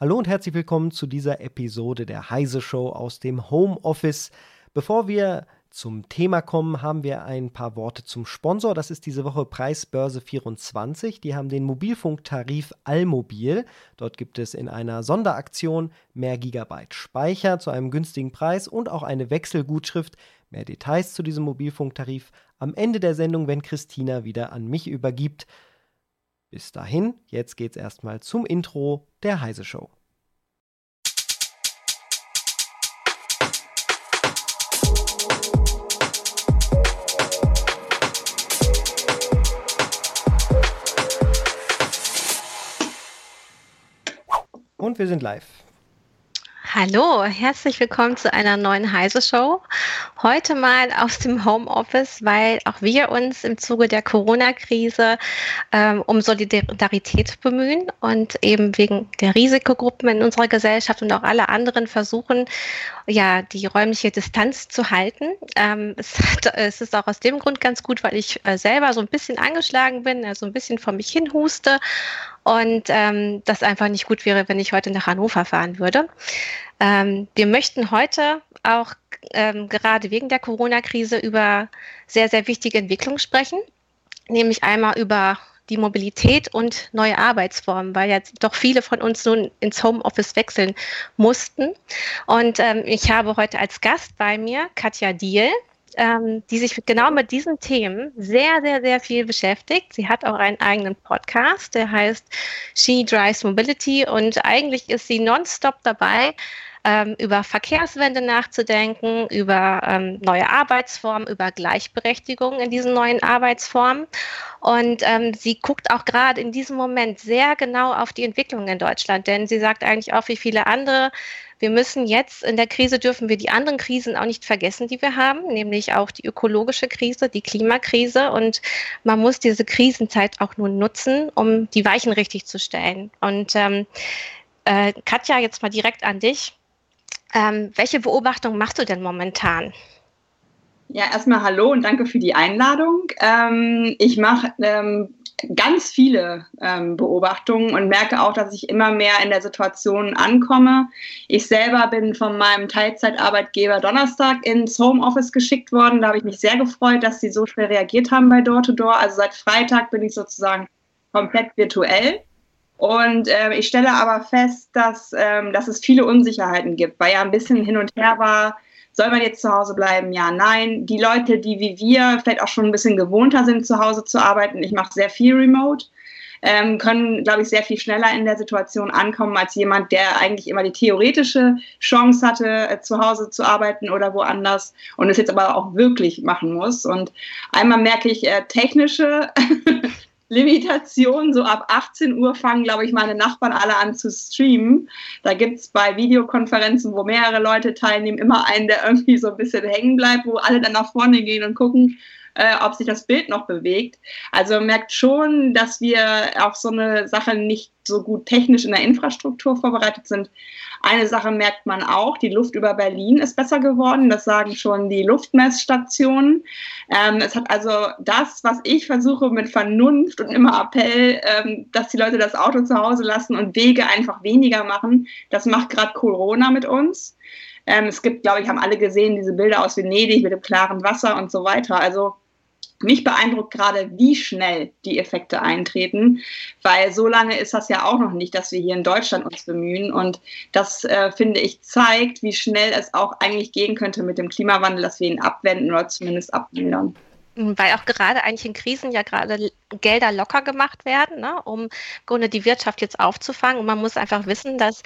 Hallo und herzlich willkommen zu dieser Episode der Heise Show aus dem Homeoffice. Bevor wir zum Thema kommen, haben wir ein paar Worte zum Sponsor. Das ist diese Woche Preisbörse 24. Die haben den Mobilfunktarif Allmobil. Dort gibt es in einer Sonderaktion mehr Gigabyte Speicher zu einem günstigen Preis und auch eine Wechselgutschrift. Mehr Details zu diesem Mobilfunktarif am Ende der Sendung, wenn Christina wieder an mich übergibt. Bis dahin, jetzt geht's erstmal zum Intro der Heise Show. Und wir sind live. Hallo, herzlich willkommen zu einer neuen Heise Show. Heute mal aus dem Homeoffice, weil auch wir uns im Zuge der Corona-Krise ähm, um Solidarität bemühen und eben wegen der Risikogruppen in unserer Gesellschaft und auch alle anderen versuchen, ja, die räumliche Distanz zu halten. Ähm, es, es, ist auch aus dem Grund ganz gut, weil ich äh, selber so ein bisschen angeschlagen bin, also ein bisschen vor mich hin huste und ähm, das einfach nicht gut wäre, wenn ich heute nach Hannover fahren würde. Ähm, wir möchten heute auch ähm, gerade wegen der Corona-Krise über sehr, sehr wichtige Entwicklungen sprechen, nämlich einmal über die Mobilität und neue Arbeitsformen, weil jetzt doch viele von uns nun ins Homeoffice wechseln mussten. Und ähm, ich habe heute als Gast bei mir Katja Diel ähm, die sich genau mit diesen Themen sehr, sehr, sehr viel beschäftigt. Sie hat auch einen eigenen Podcast, der heißt She Drives Mobility und eigentlich ist sie nonstop dabei, ähm, über Verkehrswende nachzudenken, über ähm, neue Arbeitsformen, über Gleichberechtigung in diesen neuen Arbeitsformen. Und ähm, sie guckt auch gerade in diesem Moment sehr genau auf die Entwicklung in Deutschland, denn sie sagt eigentlich auch wie viele andere, wir müssen jetzt in der Krise dürfen wir die anderen Krisen auch nicht vergessen, die wir haben, nämlich auch die ökologische Krise, die Klimakrise. Und man muss diese Krisenzeit auch nur nutzen, um die Weichen richtig zu stellen. Und ähm, äh, Katja, jetzt mal direkt an dich. Ähm, welche Beobachtung machst du denn momentan? Ja, erstmal hallo und danke für die Einladung. Ähm, ich mache ähm, ganz viele ähm, Beobachtungen und merke auch, dass ich immer mehr in der Situation ankomme. Ich selber bin von meinem Teilzeitarbeitgeber Donnerstag ins Homeoffice geschickt worden. Da habe ich mich sehr gefreut, dass sie so schnell reagiert haben bei Door to Door. Also seit Freitag bin ich sozusagen komplett virtuell. Und äh, ich stelle aber fest, dass, ähm, dass es viele Unsicherheiten gibt, weil ja ein bisschen hin und her war, soll man jetzt zu Hause bleiben? Ja, nein. Die Leute, die wie wir vielleicht auch schon ein bisschen gewohnter sind, zu Hause zu arbeiten, ich mache sehr viel remote, ähm, können, glaube ich, sehr viel schneller in der Situation ankommen als jemand, der eigentlich immer die theoretische Chance hatte, äh, zu Hause zu arbeiten oder woanders und es jetzt aber auch wirklich machen muss. Und einmal merke ich äh, technische Limitation. So ab 18 Uhr fangen, glaube ich, meine Nachbarn alle an zu streamen. Da gibt es bei Videokonferenzen, wo mehrere Leute teilnehmen, immer einen, der irgendwie so ein bisschen hängen bleibt, wo alle dann nach vorne gehen und gucken, äh, ob sich das Bild noch bewegt. Also man merkt schon, dass wir auf so eine Sache nicht so gut technisch in der Infrastruktur vorbereitet sind. Eine Sache merkt man auch, die Luft über Berlin ist besser geworden. Das sagen schon die Luftmessstationen. Ähm, es hat also das, was ich versuche mit Vernunft und immer Appell, ähm, dass die Leute das Auto zu Hause lassen und Wege einfach weniger machen. Das macht gerade Corona mit uns. Ähm, es gibt, glaube ich, haben alle gesehen, diese Bilder aus Venedig mit dem klaren Wasser und so weiter. Also mich beeindruckt gerade, wie schnell die Effekte eintreten, weil so lange ist das ja auch noch nicht, dass wir hier in Deutschland uns bemühen. Und das, äh, finde ich, zeigt, wie schnell es auch eigentlich gehen könnte mit dem Klimawandel, dass wir ihn abwenden oder zumindest abmildern. Weil auch gerade eigentlich in Krisen ja gerade Gelder locker gemacht werden, ne, um Grunde die Wirtschaft jetzt aufzufangen. Und man muss einfach wissen, dass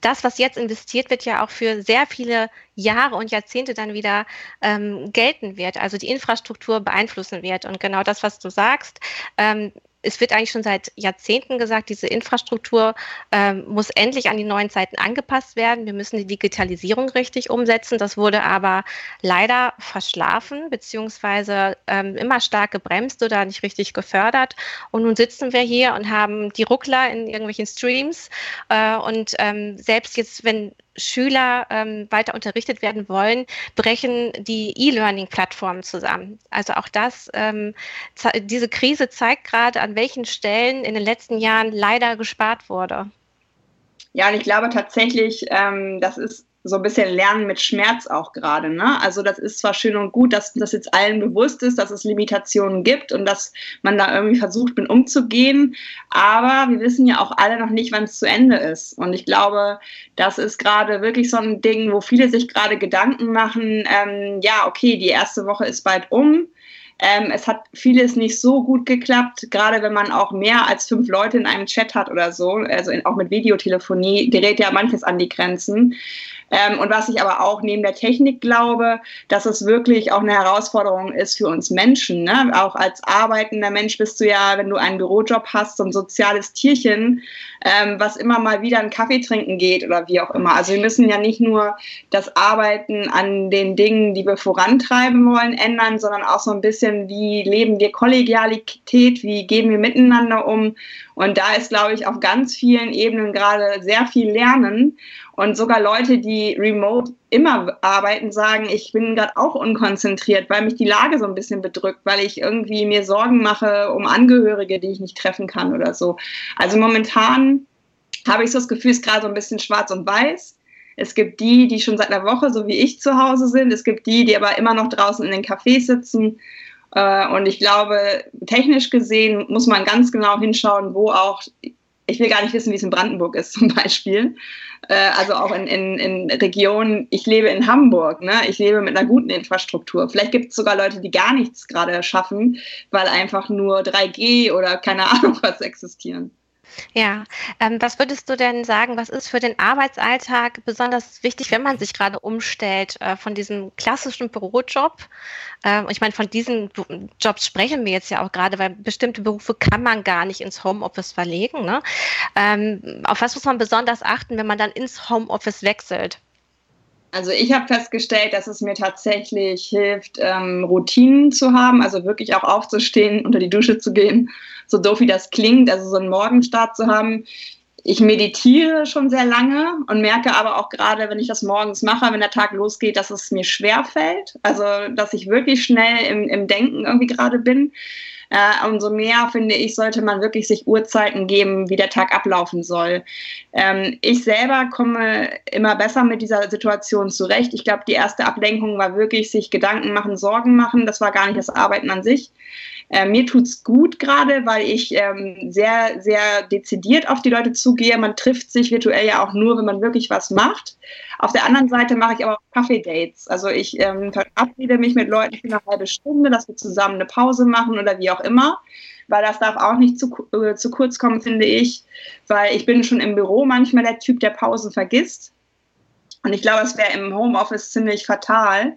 das, was jetzt investiert wird, ja auch für sehr viele Jahre und Jahrzehnte dann wieder ähm, gelten wird, also die Infrastruktur beeinflussen wird. Und genau das, was du sagst, ähm, es wird eigentlich schon seit Jahrzehnten gesagt, diese Infrastruktur ähm, muss endlich an die neuen Zeiten angepasst werden. Wir müssen die Digitalisierung richtig umsetzen. Das wurde aber leider verschlafen, beziehungsweise ähm, immer stark gebremst oder nicht richtig gefördert. Und nun sitzen wir hier und haben die Ruckler in irgendwelchen Streams. Äh, und ähm, selbst jetzt, wenn Schüler ähm, weiter unterrichtet werden wollen, brechen die E-Learning-Plattformen zusammen. Also auch das, ähm, diese Krise zeigt gerade, an welchen Stellen in den letzten Jahren leider gespart wurde. Ja, und ich glaube tatsächlich, ähm, das ist so ein bisschen Lernen mit Schmerz auch gerade. Ne? Also das ist zwar schön und gut, dass das jetzt allen bewusst ist, dass es Limitationen gibt und dass man da irgendwie versucht, mit umzugehen. Aber wir wissen ja auch alle noch nicht, wann es zu Ende ist. Und ich glaube, das ist gerade wirklich so ein Ding, wo viele sich gerade Gedanken machen, ähm, ja, okay, die erste Woche ist bald um. Ähm, es hat vieles nicht so gut geklappt, gerade wenn man auch mehr als fünf Leute in einem Chat hat oder so. Also in, auch mit Videotelefonie gerät ja manches an die Grenzen. Ähm, und was ich aber auch neben der Technik glaube, dass es wirklich auch eine Herausforderung ist für uns Menschen. Ne? Auch als arbeitender Mensch bist du ja, wenn du einen Bürojob hast, so ein soziales Tierchen, ähm, was immer mal wieder einen Kaffee trinken geht oder wie auch immer. Also wir müssen ja nicht nur das Arbeiten an den Dingen, die wir vorantreiben wollen, ändern, sondern auch so ein bisschen, wie leben wir Kollegialität, wie gehen wir miteinander um. Und da ist, glaube ich, auf ganz vielen Ebenen gerade sehr viel Lernen. Und sogar Leute, die remote immer arbeiten, sagen, ich bin gerade auch unkonzentriert, weil mich die Lage so ein bisschen bedrückt, weil ich irgendwie mir Sorgen mache um Angehörige, die ich nicht treffen kann oder so. Also momentan habe ich so das Gefühl, es ist gerade so ein bisschen schwarz und weiß. Es gibt die, die schon seit einer Woche, so wie ich, zu Hause sind. Es gibt die, die aber immer noch draußen in den Cafés sitzen. Äh, und ich glaube, technisch gesehen muss man ganz genau hinschauen, wo auch ich will gar nicht wissen, wie es in Brandenburg ist zum Beispiel. Äh, also auch in, in, in Regionen, ich lebe in Hamburg, ne? ich lebe mit einer guten Infrastruktur. Vielleicht gibt es sogar Leute, die gar nichts gerade schaffen, weil einfach nur 3G oder keine Ahnung was existieren. Ja, ähm, was würdest du denn sagen, was ist für den Arbeitsalltag besonders wichtig, wenn man sich gerade umstellt äh, von diesem klassischen Bürojob? Äh, ich meine, von diesen Jobs sprechen wir jetzt ja auch gerade, weil bestimmte Berufe kann man gar nicht ins Homeoffice verlegen. Ne? Ähm, auf was muss man besonders achten, wenn man dann ins Homeoffice wechselt? Also ich habe festgestellt, dass es mir tatsächlich hilft, ähm, Routinen zu haben, also wirklich auch aufzustehen, unter die Dusche zu gehen, so doof wie das klingt, also so einen Morgenstart zu haben. Ich meditiere schon sehr lange und merke aber auch gerade, wenn ich das morgens mache, wenn der Tag losgeht, dass es mir schwer fällt. Also, dass ich wirklich schnell im, im Denken irgendwie gerade bin. Äh, umso mehr, finde ich, sollte man wirklich sich Uhrzeiten geben, wie der Tag ablaufen soll. Ähm, ich selber komme immer besser mit dieser Situation zurecht. Ich glaube, die erste Ablenkung war wirklich sich Gedanken machen, Sorgen machen. Das war gar nicht das Arbeiten an sich. Äh, mir tut's gut gerade, weil ich ähm, sehr, sehr dezidiert auf die Leute zugehe. Man trifft sich virtuell ja auch nur, wenn man wirklich was macht. Auf der anderen Seite mache ich aber auch Kaffee-Dates. Also ich ähm, mich mit Leuten für eine halbe Stunde, dass wir zusammen eine Pause machen oder wie auch immer. Weil das darf auch nicht zu, äh, zu kurz kommen, finde ich. Weil ich bin schon im Büro manchmal der Typ, der Pausen vergisst. Und ich glaube, es wäre im Homeoffice ziemlich fatal,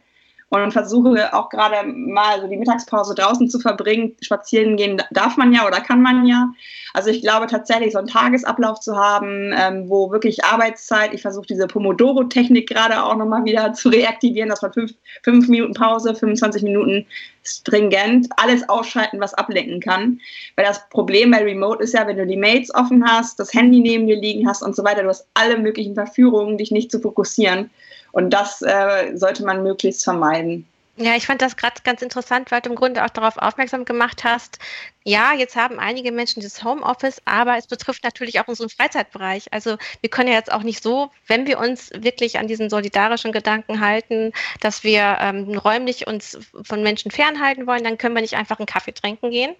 und versuche auch gerade mal so die Mittagspause draußen zu verbringen. Spazieren gehen darf man ja oder kann man ja. Also ich glaube tatsächlich, so einen Tagesablauf zu haben, ähm, wo wirklich Arbeitszeit, ich versuche diese Pomodoro-Technik gerade auch nochmal wieder zu reaktivieren, dass man fünf, fünf Minuten Pause, 25 Minuten stringent, alles ausschalten, was ablenken kann. Weil das Problem bei Remote ist ja, wenn du die Mails offen hast, das Handy neben dir liegen hast und so weiter, du hast alle möglichen Verführungen, dich nicht zu fokussieren. Und das äh, sollte man möglichst vermeiden. Ja, ich fand das gerade ganz interessant, weil du im Grunde auch darauf aufmerksam gemacht hast. Ja, jetzt haben einige Menschen das Homeoffice, aber es betrifft natürlich auch unseren Freizeitbereich. Also wir können ja jetzt auch nicht so, wenn wir uns wirklich an diesen solidarischen Gedanken halten, dass wir ähm, räumlich uns von Menschen fernhalten wollen, dann können wir nicht einfach einen Kaffee trinken gehen,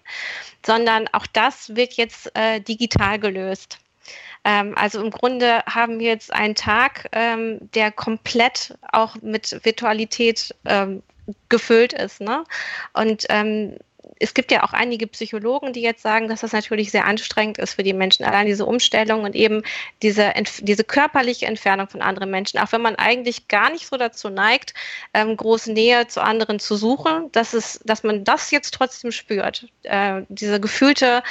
sondern auch das wird jetzt äh, digital gelöst. Ähm, also im Grunde haben wir jetzt einen Tag, ähm, der komplett auch mit Virtualität ähm, gefüllt ist. Ne? Und ähm, es gibt ja auch einige Psychologen, die jetzt sagen, dass das natürlich sehr anstrengend ist für die Menschen. Allein diese Umstellung und eben diese, diese körperliche Entfernung von anderen Menschen, auch wenn man eigentlich gar nicht so dazu neigt, ähm, große Nähe zu anderen zu suchen, dass, es, dass man das jetzt trotzdem spürt. Äh, diese gefühlte,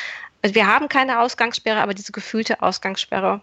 also wir haben keine Ausgangssperre, aber diese gefühlte Ausgangssperre.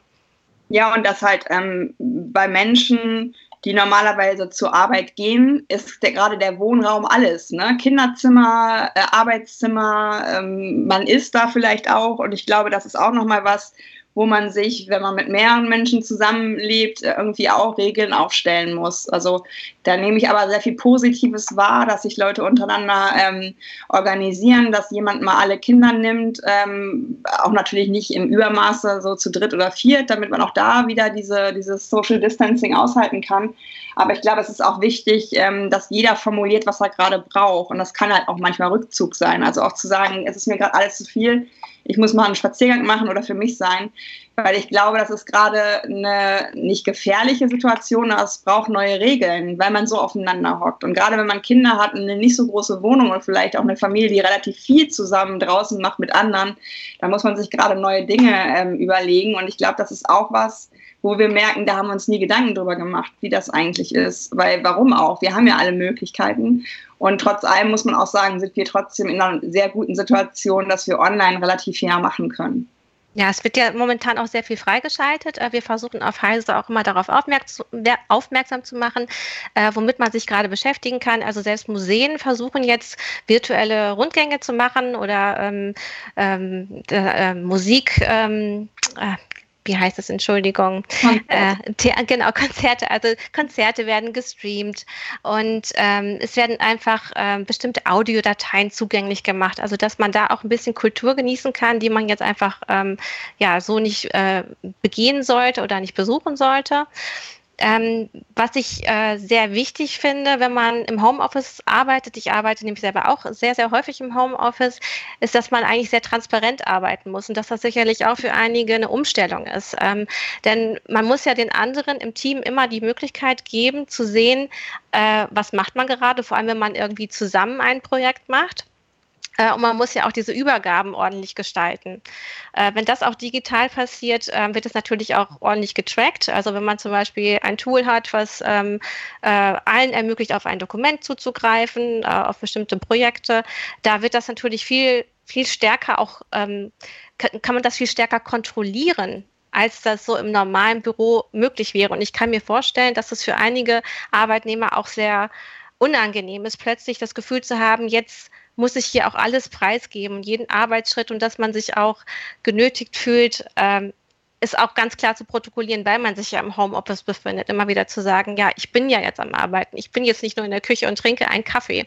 Ja, und das halt ähm, bei Menschen, die normalerweise zur Arbeit gehen, ist der, gerade der Wohnraum alles. Ne? Kinderzimmer, äh, Arbeitszimmer, ähm, man isst da vielleicht auch. Und ich glaube, das ist auch nochmal was, wo man sich, wenn man mit mehreren Menschen zusammenlebt, irgendwie auch Regeln aufstellen muss. Also da nehme ich aber sehr viel Positives wahr, dass sich Leute untereinander ähm, organisieren, dass jemand mal alle Kinder nimmt, ähm, auch natürlich nicht im Übermaße so zu dritt oder viert, damit man auch da wieder diese, dieses Social Distancing aushalten kann. Aber ich glaube, es ist auch wichtig, ähm, dass jeder formuliert, was er gerade braucht. Und das kann halt auch manchmal Rückzug sein. Also auch zu sagen, es ist mir gerade alles zu viel ich muss mal einen Spaziergang machen oder für mich sein, weil ich glaube, das ist gerade eine nicht gefährliche Situation, aber es braucht neue Regeln, weil man so aufeinander hockt. Und gerade wenn man Kinder hat und eine nicht so große Wohnung und vielleicht auch eine Familie, die relativ viel zusammen draußen macht mit anderen, da muss man sich gerade neue Dinge ähm, überlegen. Und ich glaube, das ist auch was, wo wir merken, da haben wir uns nie Gedanken drüber gemacht, wie das eigentlich ist. Weil warum auch? Wir haben ja alle Möglichkeiten. Und trotz allem muss man auch sagen, sind wir trotzdem in einer sehr guten Situation, dass wir online relativ viel machen können. Ja, es wird ja momentan auch sehr viel freigeschaltet. Äh, wir versuchen auf Heise auch immer darauf aufmerksam zu machen, äh, womit man sich gerade beschäftigen kann. Also selbst Museen versuchen jetzt virtuelle Rundgänge zu machen oder ähm, ähm, äh, Musik. Ähm, äh, wie heißt das, Entschuldigung, äh, genau, Konzerte, also Konzerte werden gestreamt und ähm, es werden einfach ähm, bestimmte Audiodateien zugänglich gemacht, also dass man da auch ein bisschen Kultur genießen kann, die man jetzt einfach ähm, ja so nicht äh, begehen sollte oder nicht besuchen sollte. Ähm, was ich äh, sehr wichtig finde, wenn man im Homeoffice arbeitet, ich arbeite nämlich selber auch sehr, sehr häufig im Homeoffice, ist, dass man eigentlich sehr transparent arbeiten muss und dass das sicherlich auch für einige eine Umstellung ist. Ähm, denn man muss ja den anderen im Team immer die Möglichkeit geben, zu sehen, äh, was macht man gerade, vor allem wenn man irgendwie zusammen ein Projekt macht. Äh, und man muss ja auch diese Übergaben ordentlich gestalten. Äh, wenn das auch digital passiert, äh, wird es natürlich auch ordentlich getrackt. Also wenn man zum Beispiel ein Tool hat, was ähm, äh, allen ermöglicht, auf ein Dokument zuzugreifen, auf bestimmte Projekte, da wird das natürlich viel, viel stärker auch, ähm, kann, kann man das viel stärker kontrollieren als das so im normalen Büro möglich wäre. Und ich kann mir vorstellen, dass es für einige Arbeitnehmer auch sehr unangenehm ist, plötzlich das Gefühl zu haben, jetzt muss ich hier auch alles preisgeben, jeden Arbeitsschritt und dass man sich auch genötigt fühlt, ähm, ist auch ganz klar zu protokollieren, weil man sich ja im Homeoffice befindet, immer wieder zu sagen, ja, ich bin ja jetzt am Arbeiten, ich bin jetzt nicht nur in der Küche und trinke einen Kaffee.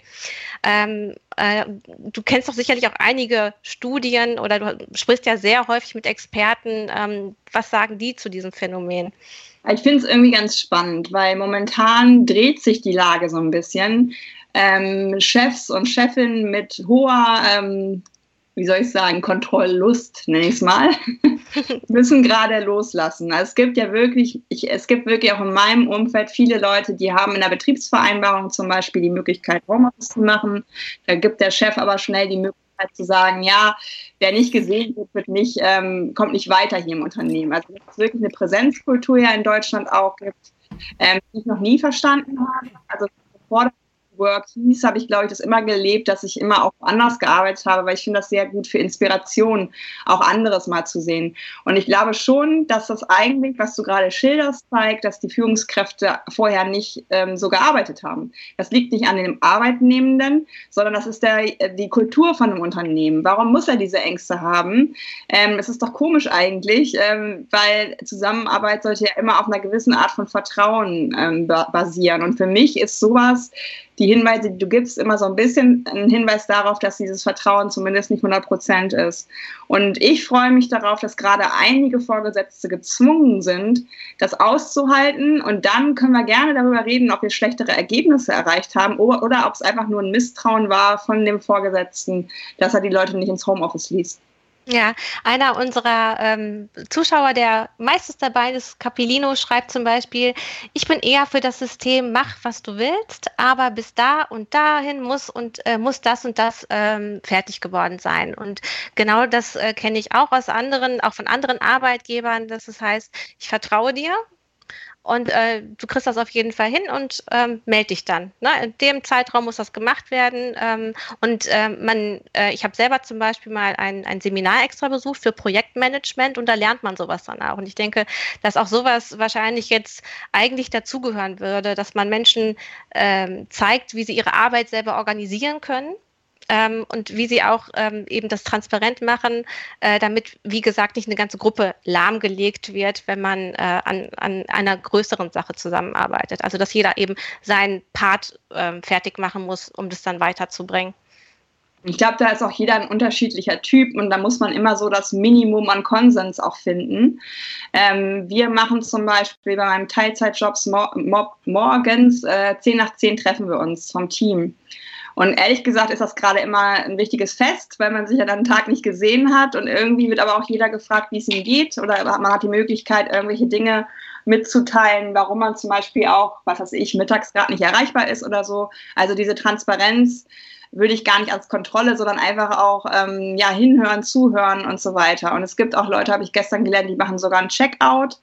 Ähm, äh, du kennst doch sicherlich auch einige Studien oder du sprichst ja sehr häufig mit Experten. Ähm, was sagen die zu diesem Phänomen? Ich finde es irgendwie ganz spannend, weil momentan dreht sich die Lage so ein bisschen ähm, Chefs und Chefinnen mit hoher, ähm, wie soll ich sagen, Kontrolllust, nenne ich es mal, müssen gerade loslassen. Also es gibt ja wirklich, ich, es gibt wirklich auch in meinem Umfeld viele Leute, die haben in der Betriebsvereinbarung zum Beispiel die Möglichkeit, Homeoffice zu machen. Da gibt der Chef aber schnell die Möglichkeit zu sagen, ja, wer nicht gesehen wird, wird nicht, ähm, kommt nicht weiter hier im Unternehmen. Also dass es wirklich eine Präsenzkultur ja in Deutschland auch gibt, ähm, die ich noch nie verstanden habe. Also vor Work hieß, habe ich, glaube ich, das immer gelebt, dass ich immer auch anders gearbeitet habe, weil ich finde das sehr gut für Inspiration, auch anderes mal zu sehen. Und ich glaube schon, dass das eigentlich, was du gerade schilderst, zeigt, dass die Führungskräfte vorher nicht ähm, so gearbeitet haben. Das liegt nicht an dem Arbeitnehmenden, sondern das ist der, die Kultur von einem Unternehmen. Warum muss er diese Ängste haben? Ähm, es ist doch komisch eigentlich, ähm, weil Zusammenarbeit sollte ja immer auf einer gewissen Art von Vertrauen ähm, basieren. Und für mich ist sowas, die Hinweise, die du gibst, immer so ein bisschen ein Hinweis darauf, dass dieses Vertrauen zumindest nicht 100 Prozent ist. Und ich freue mich darauf, dass gerade einige Vorgesetzte gezwungen sind, das auszuhalten. Und dann können wir gerne darüber reden, ob wir schlechtere Ergebnisse erreicht haben oder, ob es einfach nur ein Misstrauen war von dem Vorgesetzten, dass er die Leute nicht ins Homeoffice liest. Ja, einer unserer ähm, Zuschauer, der meistens dabei ist, Capilino, schreibt zum Beispiel, ich bin eher für das System, mach, was du willst, aber bis da und dahin muss und äh, muss das und das ähm, fertig geworden sein. Und genau das äh, kenne ich auch aus anderen, auch von anderen Arbeitgebern, dass es heißt, ich vertraue dir, und äh, du kriegst das auf jeden Fall hin und ähm, melde dich dann. Ne? In dem Zeitraum muss das gemacht werden. Ähm, und äh, man, äh, ich habe selber zum Beispiel mal ein, ein Seminar extra besucht für Projektmanagement und da lernt man sowas dann auch. Und ich denke, dass auch sowas wahrscheinlich jetzt eigentlich dazugehören würde, dass man Menschen ähm, zeigt, wie sie ihre Arbeit selber organisieren können ähm, und wie sie auch ähm, eben das transparent machen, äh, damit, wie gesagt, nicht eine ganze Gruppe lahmgelegt wird, wenn man äh, an, an einer größeren Sache zusammenarbeitet. Also dass jeder eben seinen Part ähm, fertig machen muss, um das dann weiterzubringen. Ich glaube, da ist auch jeder ein unterschiedlicher Typ und da muss man immer so das Minimum an Konsens auch finden. Ähm, wir machen zum Beispiel bei meinem Teilzeitjobs morgens äh, 10 nach 10 treffen wir uns vom Team. Und ehrlich gesagt ist das gerade immer ein wichtiges Fest, weil man sich ja dann einen Tag nicht gesehen hat und irgendwie wird aber auch jeder gefragt, wie es ihm geht oder man hat die Möglichkeit, irgendwelche Dinge mitzuteilen, warum man zum Beispiel auch, was weiß ich, mittags gerade nicht erreichbar ist oder so. Also diese Transparenz würde ich gar nicht als Kontrolle, sondern einfach auch ähm, ja, hinhören, zuhören und so weiter. Und es gibt auch Leute, habe ich gestern gelernt, die machen sogar einen Checkout.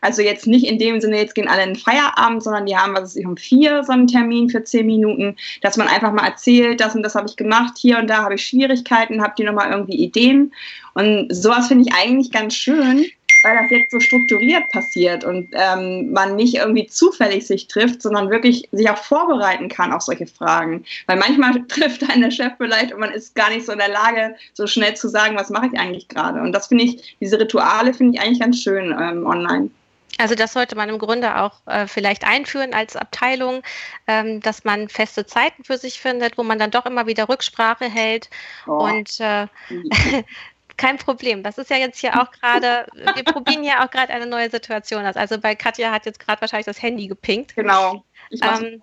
Also jetzt nicht in dem Sinne, jetzt gehen alle in den Feierabend, sondern die haben, was ist ich, um vier so einen Termin für zehn Minuten, dass man einfach mal erzählt, das und das habe ich gemacht, hier und da habe ich Schwierigkeiten, habt ihr nochmal irgendwie Ideen? Und sowas finde ich eigentlich ganz schön, weil das jetzt so strukturiert passiert und ähm, man nicht irgendwie zufällig sich trifft, sondern wirklich sich auch vorbereiten kann auf solche Fragen. Weil manchmal trifft einen der Chef vielleicht und man ist gar nicht so in der Lage, so schnell zu sagen, was mache ich eigentlich gerade. Und das finde ich, diese Rituale finde ich eigentlich ganz schön ähm, online. Also das sollte man im Grunde auch äh, vielleicht einführen als Abteilung, ähm, dass man feste Zeiten für sich findet, wo man dann doch immer wieder Rücksprache hält. Oh. Und äh, kein Problem. Das ist ja jetzt hier auch gerade, wir probieren ja auch gerade eine neue Situation aus. Also bei Katja hat jetzt gerade wahrscheinlich das Handy gepinkt. Genau. Ähm,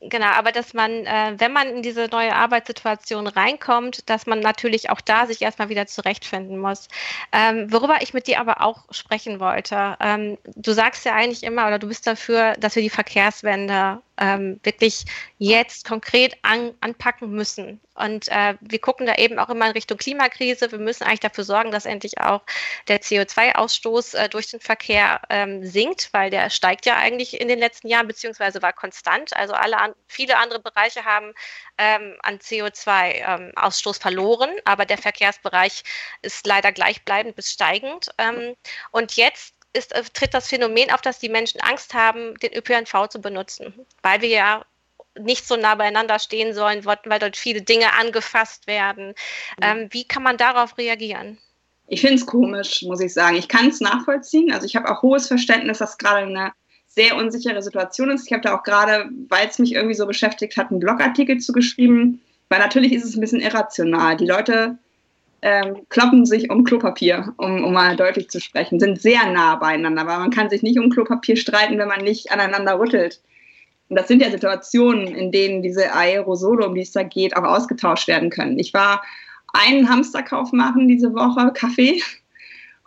genau, aber dass man, äh, wenn man in diese neue Arbeitssituation reinkommt, dass man natürlich auch da sich erstmal wieder zurechtfinden muss. Ähm, worüber ich mit dir aber auch sprechen wollte, ähm, du sagst ja eigentlich immer oder du bist dafür, dass wir die Verkehrswende ähm, wirklich jetzt konkret an, anpacken müssen. Und äh, wir gucken da eben auch immer in Richtung Klimakrise. Wir müssen eigentlich dafür sorgen, dass endlich auch der CO2-Ausstoß äh, durch den Verkehr ähm, sinkt, weil der steigt ja eigentlich in den letzten Jahren, beziehungsweise war konstant. Also alle an, viele andere Bereiche haben ähm, an CO2-Ausstoß ähm, verloren, aber der Verkehrsbereich ist leider gleichbleibend bis steigend. Ähm, und jetzt ist, äh, tritt das Phänomen auf, dass die Menschen Angst haben, den ÖPNV zu benutzen, weil wir ja nicht so nah beieinander stehen sollen, weil dort viele Dinge angefasst werden. Mhm. Ähm, wie kann man darauf reagieren? Ich finde es komisch, muss ich sagen. Ich kann es nachvollziehen. Also ich habe auch hohes Verständnis, dass gerade eine sehr unsichere Situation ist. Ich habe da auch gerade, weil es mich irgendwie so beschäftigt hat, einen Blogartikel zu geschrieben, weil natürlich ist es ein bisschen irrational. Die Leute ähm, kloppen sich um Klopapier, um, um mal deutlich zu sprechen, sind sehr nah beieinander, aber man kann sich nicht um Klopapier streiten, wenn man nicht aneinander rüttelt. Und das sind ja Situationen, in denen diese Aerosole, um die es da geht, auch ausgetauscht werden können. Ich war einen Hamsterkauf machen diese Woche, Kaffee,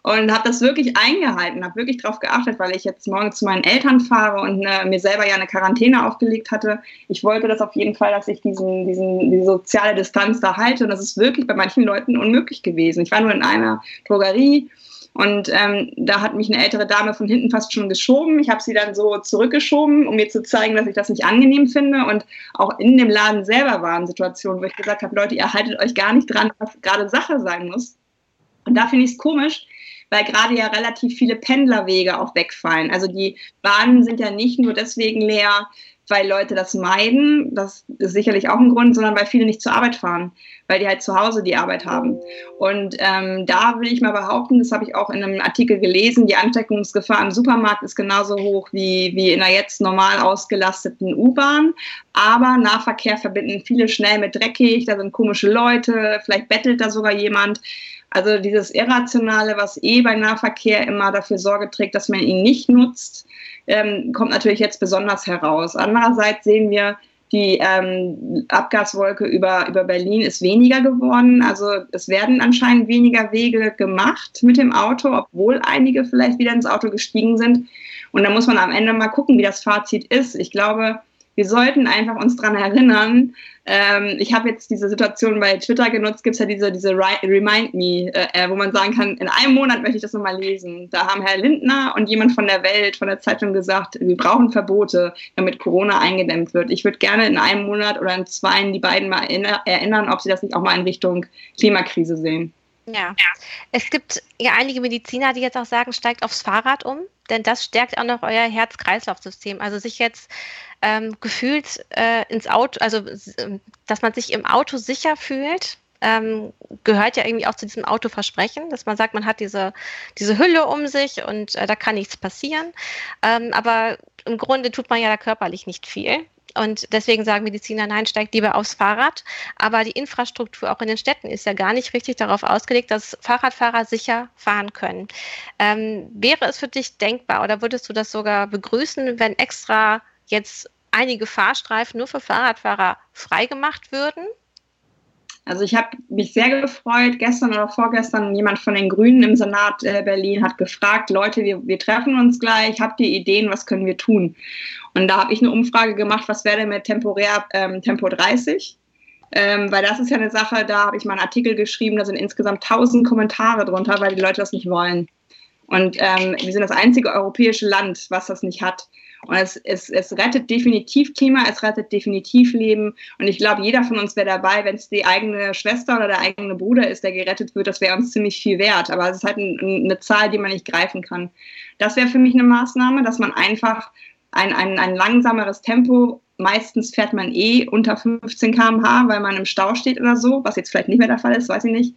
und habe das wirklich eingehalten, habe wirklich darauf geachtet, weil ich jetzt morgen zu meinen Eltern fahre und äh, mir selber ja eine Quarantäne aufgelegt hatte. Ich wollte das auf jeden Fall, dass ich diesen, diesen, die soziale Distanz da halte und das ist wirklich bei manchen Leuten unmöglich gewesen. Ich war nur in einer Drogerie und ähm, da hat mich eine ältere Dame von hinten fast schon geschoben. Ich habe sie dann so zurückgeschoben, um mir zu zeigen, dass ich das nicht angenehm finde. Und auch in dem Laden selber waren Situationen, wo ich gesagt habe, Leute, ihr haltet euch gar nicht dran, was gerade Sache sein muss. Und da finde ich es komisch, weil gerade ja relativ viele Pendlerwege auch wegfallen. Also die Bahnen sind ja nicht nur deswegen leer, weil Leute das meiden, das ist sicherlich auch ein Grund, sondern weil viele nicht zur Arbeit fahren, weil die halt zu Hause die Arbeit haben. Und ähm, da will ich mal behaupten, das habe ich auch in einem Artikel gelesen, die Ansteckungsgefahr im Supermarkt ist genauso hoch wie, wie in einer jetzt normal ausgelasteten U-Bahn. Aber Nahverkehr verbinden viele schnell mit dreckig, da sind komische Leute, vielleicht bettelt da sogar jemand. Also dieses Irrationale, was eh bei Nahverkehr immer dafür Sorge trägt, dass man ihn nicht nutzt, ähm, kommt natürlich jetzt besonders heraus. Andererseits sehen wir, Die ähm, Abgaswolke über, über Berlin ist weniger geworden. Also es werden anscheinend weniger Wege gemacht mit dem Auto, obwohl einige vielleicht wieder ins Auto gestiegen sind. Und da muss man am Ende mal gucken, wie das Fazit ist. Ich glaube, wir sollten einfach uns daran erinnern. Ähm, ich habe jetzt diese Situation bei Twitter genutzt, gibt es ja diese, diese Remind Me, äh, wo man sagen kann, in einem Monat möchte ich das nochmal lesen. Da haben Herr Lindner und jemand von der Welt, von der Zeitung gesagt, wir brauchen Verbote, damit Corona eingedämmt wird. Ich würde gerne in einem Monat oder in zwei die beiden mal erinnern, ob sie das nicht auch mal in Richtung Klimakrise sehen. Ja. Es gibt ja einige Mediziner, die jetzt auch sagen, steigt aufs Fahrrad um, denn das stärkt auch noch euer Herz-Kreislauf-System. Also sich jetzt ähm, gefühlt äh, ins Auto, also dass man sich im Auto sicher fühlt, ähm, gehört ja irgendwie auch zu diesem Autoversprechen, dass man sagt, man hat diese, diese Hülle um sich und äh, da kann nichts passieren. Ähm, aber im Grunde tut man ja da körperlich nicht viel. Und deswegen sagen Mediziner, nein, steigt lieber aufs Fahrrad. Aber die Infrastruktur auch in den Städten ist ja gar nicht richtig darauf ausgelegt, dass Fahrradfahrer sicher fahren können. Ähm, wäre es für dich denkbar oder würdest du das sogar begrüßen, wenn extra jetzt einige Fahrstreifen nur für Fahrradfahrer freigemacht würden? Also ich habe mich sehr gefreut. Gestern oder vorgestern jemand von den Grünen im Senat äh, Berlin hat gefragt, Leute, wir, wir treffen uns gleich, habt ihr Ideen, was können wir tun? Und da habe ich eine Umfrage gemacht, was wäre denn mit temporär ähm, Tempo 30? Ähm, weil das ist ja eine Sache, da habe ich mal einen Artikel geschrieben, da sind insgesamt 1000 Kommentare drunter, weil die Leute das nicht wollen. Und ähm, wir sind das einzige europäische Land, was das nicht hat. Und es, es, es rettet definitiv Klima, es rettet definitiv Leben. Und ich glaube, jeder von uns wäre dabei, wenn es die eigene Schwester oder der eigene Bruder ist, der gerettet wird, das wäre uns ziemlich viel wert. Aber es ist halt ein, eine Zahl, die man nicht greifen kann. Das wäre für mich eine Maßnahme, dass man einfach ein, ein, ein langsameres Tempo meistens fährt man eh unter 15 km/h, weil man im Stau steht oder so, was jetzt vielleicht nicht mehr der Fall ist, weiß ich nicht.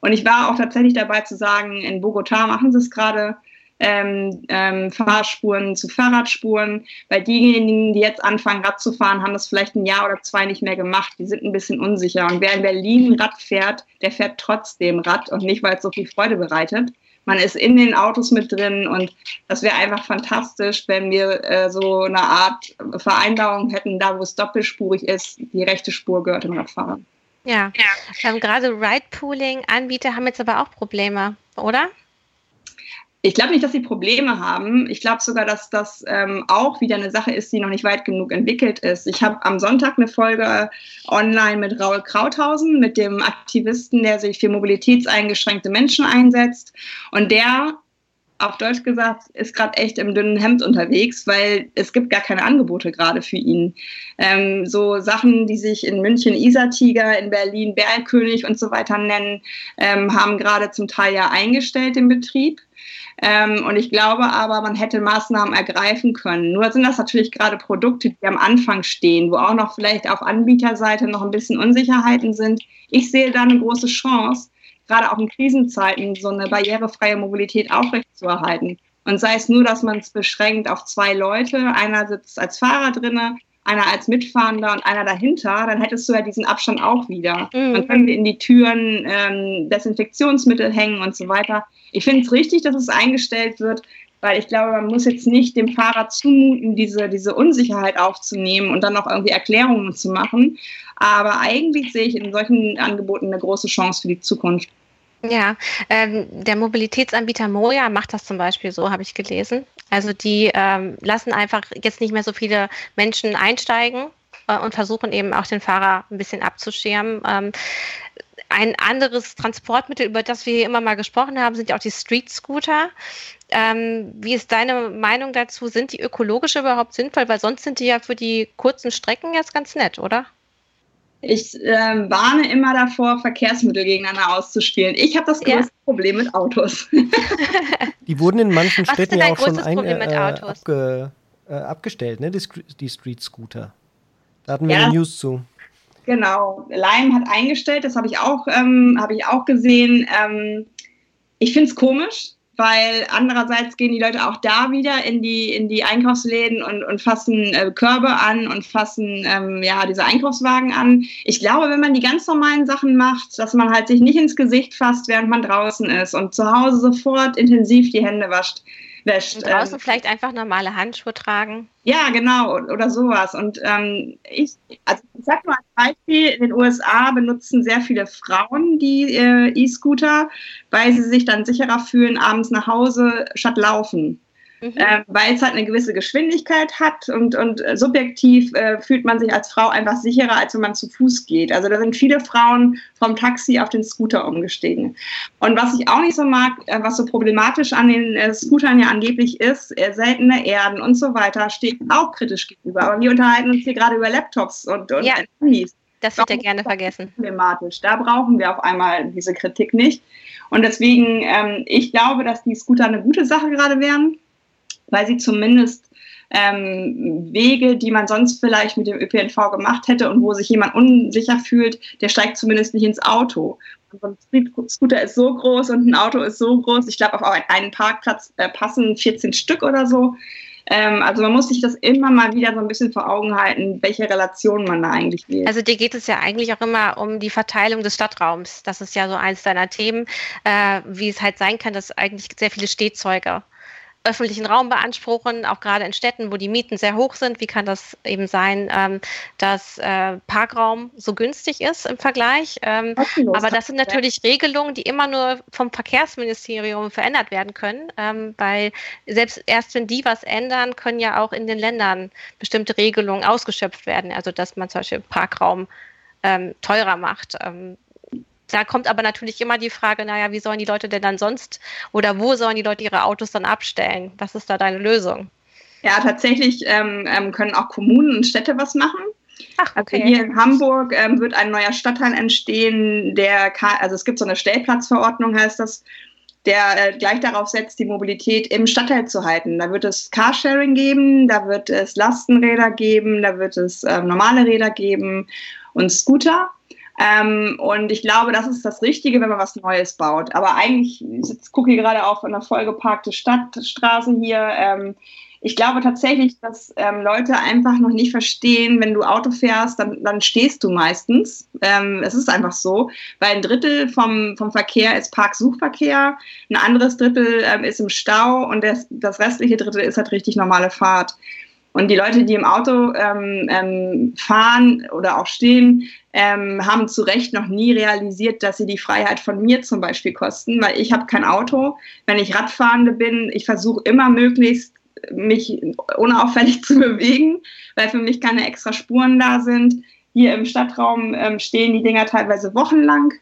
Und ich war auch tatsächlich dabei zu sagen, in Bogotá machen sie es gerade, ähm, ähm, Fahrspuren zu Fahrradspuren, weil diejenigen, die jetzt anfangen, Rad zu fahren, haben das vielleicht ein Jahr oder zwei nicht mehr gemacht. Die sind ein bisschen unsicher. Und wer in Berlin Rad fährt, der fährt trotzdem Rad und nicht, weil es so viel Freude bereitet. Man ist in den Autos mit drin und das wäre einfach fantastisch, wenn wir äh, so eine Art Vereinbarung hätten, da wo es doppelspurig ist, die rechte Spur gehört dem Radfahrer. Ja, ja. Ähm, gerade Ride-Pooling-Anbieter haben jetzt aber auch Probleme, oder? Ich glaube nicht, dass sie Probleme haben. Ich glaube sogar, dass das ähm, auch wieder eine Sache ist, die noch nicht weit genug entwickelt ist. Ich habe am Sonntag eine Folge online mit Raul Krauthausen, mit dem Aktivisten, der sich für mobilitätseingeschränkte Menschen einsetzt. Und der auf Deutsch gesagt, ist gerade echt im dünnen Hemd unterwegs, weil es gibt gar keine Angebote gerade für ihn. Ähm, so Sachen, die sich in München Isartiger, in Berlin Berlkönig und so weiter nennen, ähm, haben gerade zum Teil ja eingestellt im Betrieb. Ähm, und ich glaube aber, man hätte Maßnahmen ergreifen können. Nur sind das natürlich gerade Produkte, die am Anfang stehen, wo auch noch vielleicht auf Anbieterseite noch ein bisschen Unsicherheiten sind. Ich sehe da eine große Chance, gerade auch in Krisenzeiten so eine barrierefreie Mobilität aufrechtzuerhalten. Und sei es nur, dass man es beschränkt auf zwei Leute, einer sitzt als Fahrer drinne, einer als Mitfahrender und einer dahinter, dann hättest du ja diesen Abstand auch wieder. Mhm. Dann können wir in die Türen ähm, Desinfektionsmittel hängen und so weiter. Ich finde es richtig, dass es eingestellt wird, weil ich glaube, man muss jetzt nicht dem Fahrer zumuten, diese, diese Unsicherheit aufzunehmen und dann noch irgendwie Erklärungen zu machen. Aber eigentlich sehe ich in solchen Angeboten eine große Chance für die Zukunft. Ja, ähm, der Mobilitätsanbieter Moja macht das zum Beispiel so, habe ich gelesen. Also die ähm, lassen einfach jetzt nicht mehr so viele Menschen einsteigen äh, und versuchen eben auch den Fahrer ein bisschen abzuschirmen. Ähm, ein anderes Transportmittel, über das wir hier immer mal gesprochen haben, sind ja auch die Street Scooter. Ähm, wie ist deine Meinung dazu? Sind die ökologisch überhaupt sinnvoll? Weil sonst sind die ja für die kurzen Strecken jetzt ganz nett, oder? Ich äh, warne immer davor, Verkehrsmittel gegeneinander auszuspielen. Ich habe das größte ja. Problem mit Autos. die wurden in manchen Was Städten ja auch schon ein, äh, abge, äh, abgestellt, ne? Die, die, Street Scooter. Da hatten wir ja. eine News zu. Genau, Lime hat eingestellt, das habe ich auch, ähm, habe ich auch gesehen. Ähm, ich finde es komisch, weil andererseits gehen die Leute auch da wieder in die, in die Einkaufsläden und, und fassen äh, Körbe an und fassen ähm, ja, diese Einkaufswagen an. Ich glaube, wenn man die ganz normalen Sachen macht, dass man halt sich nicht ins Gesicht fasst, während man draußen ist und zu Hause sofort intensiv die Hände wascht, wäscht. Und draußen ähm, vielleicht einfach normale Handschuhe tragen. Ja, genau, oder sowas. Und ähm, ich, also ich sag mal als Beispiel, in den USA benutzen sehr viele Frauen die äh, E-Scooter, weil sie sich dann sicherer fühlen, abends nach Hause statt laufen. Mhm. Äh, weil es halt eine gewisse Geschwindigkeit hat und, und äh, subjektiv äh, fühlt man sich als Frau einfach sicherer, als wenn man zu Fuß geht. Also da sind viele Frauen vom Taxi auf den Scooter umgestiegen. Und was ich auch nicht so mag, äh, was so problematisch an den äh, Scootern ja angeblich ist, äh, seltene Erden und so weiter, steht auch kritisch gegenüber. Aber wir unterhalten uns hier gerade über Laptops und, und ja. Handys. Das wird ja gerne vergessen. Problematisch. Da brauchen wir auf einmal diese Kritik nicht. Und deswegen, ähm, ich glaube, dass die Scooter eine gute Sache gerade wären weil sie zumindest ähm, Wege, die man sonst vielleicht mit dem ÖPNV gemacht hätte und wo sich jemand unsicher fühlt, der steigt zumindest nicht ins Auto. Und so ein Scooter ist so groß und ein Auto ist so groß. Ich glaube, auf einen Parkplatz äh, passen 14 Stück oder so. Ähm, also man muss sich das immer mal wieder so ein bisschen vor Augen halten, welche Relation man da eigentlich wählt. Also dir geht es ja eigentlich auch immer um die Verteilung des Stadtraums. Das ist ja so eins deiner Themen, äh, wie es halt sein kann, dass eigentlich sehr viele Stehzeuge öffentlichen Raum beanspruchen, auch gerade in Städten, wo die Mieten sehr hoch sind. Wie kann das eben sein, ähm, dass äh, Parkraum so günstig ist im Vergleich? Ähm, aber das sind natürlich. Regelungen, die immer nur vom Verkehrsministerium verändert werden können, ähm, weil selbst erst wenn die was ändern, können ja auch in den Ländern bestimmte Regelungen ausgeschöpft werden. Also dass man zum Beispiel Parkraum ähm, teurer macht. Da kommt aber natürlich immer die Frage, naja, wie sollen die Leute denn dann sonst oder wo sollen die Leute ihre Autos dann abstellen? Was ist da deine Lösung? Ja, tatsächlich ähm, ähm können auch Kommunen und Städte was machen. Ach, okay. Also hier in Hamburg ähm, wird ein neuer Stadtteil entstehen, der, also es gibt so eine Stellplatzverordnung, heißt das, der äh, gleich darauf setzt, die Mobilität im Stadtteil zu halten. Da wird es Carsharing geben, da wird es Lastenräder geben, da wird es äh, normale Räder geben und Scooter. Ähm, und ich glaube, das ist das Richtige, wenn man was Neues baut. Aber eigentlich, ich gucke hier gerade auf eine vollgeparkte Stadtstraße hier. Ähm, ich glaube tatsächlich, dass ähm, Leute einfach noch nicht verstehen, wenn du Auto fährst, dann, dann stehst du meistens. Ähm, es ist einfach so, weil ein Drittel vom, vom Verkehr ist Parksuchverkehr, ein anderes Drittel ähm, ist im Stau und das, das restliche Drittel ist halt richtig normale Fahrt. Und die Leute, die im Auto ähm, ähm, fahren oder auch stehen, ähm, haben zu Recht noch nie realisiert, dass sie die Freiheit von mir zum Beispiel kosten, weil ich habe kein Auto. Wenn ich Radfahrende bin, ich versuche immer möglichst mich unauffällig zu bewegen, weil für mich keine extra Spuren da sind. Hier im Stadtraum ähm, stehen die Dinger teilweise wochenlang.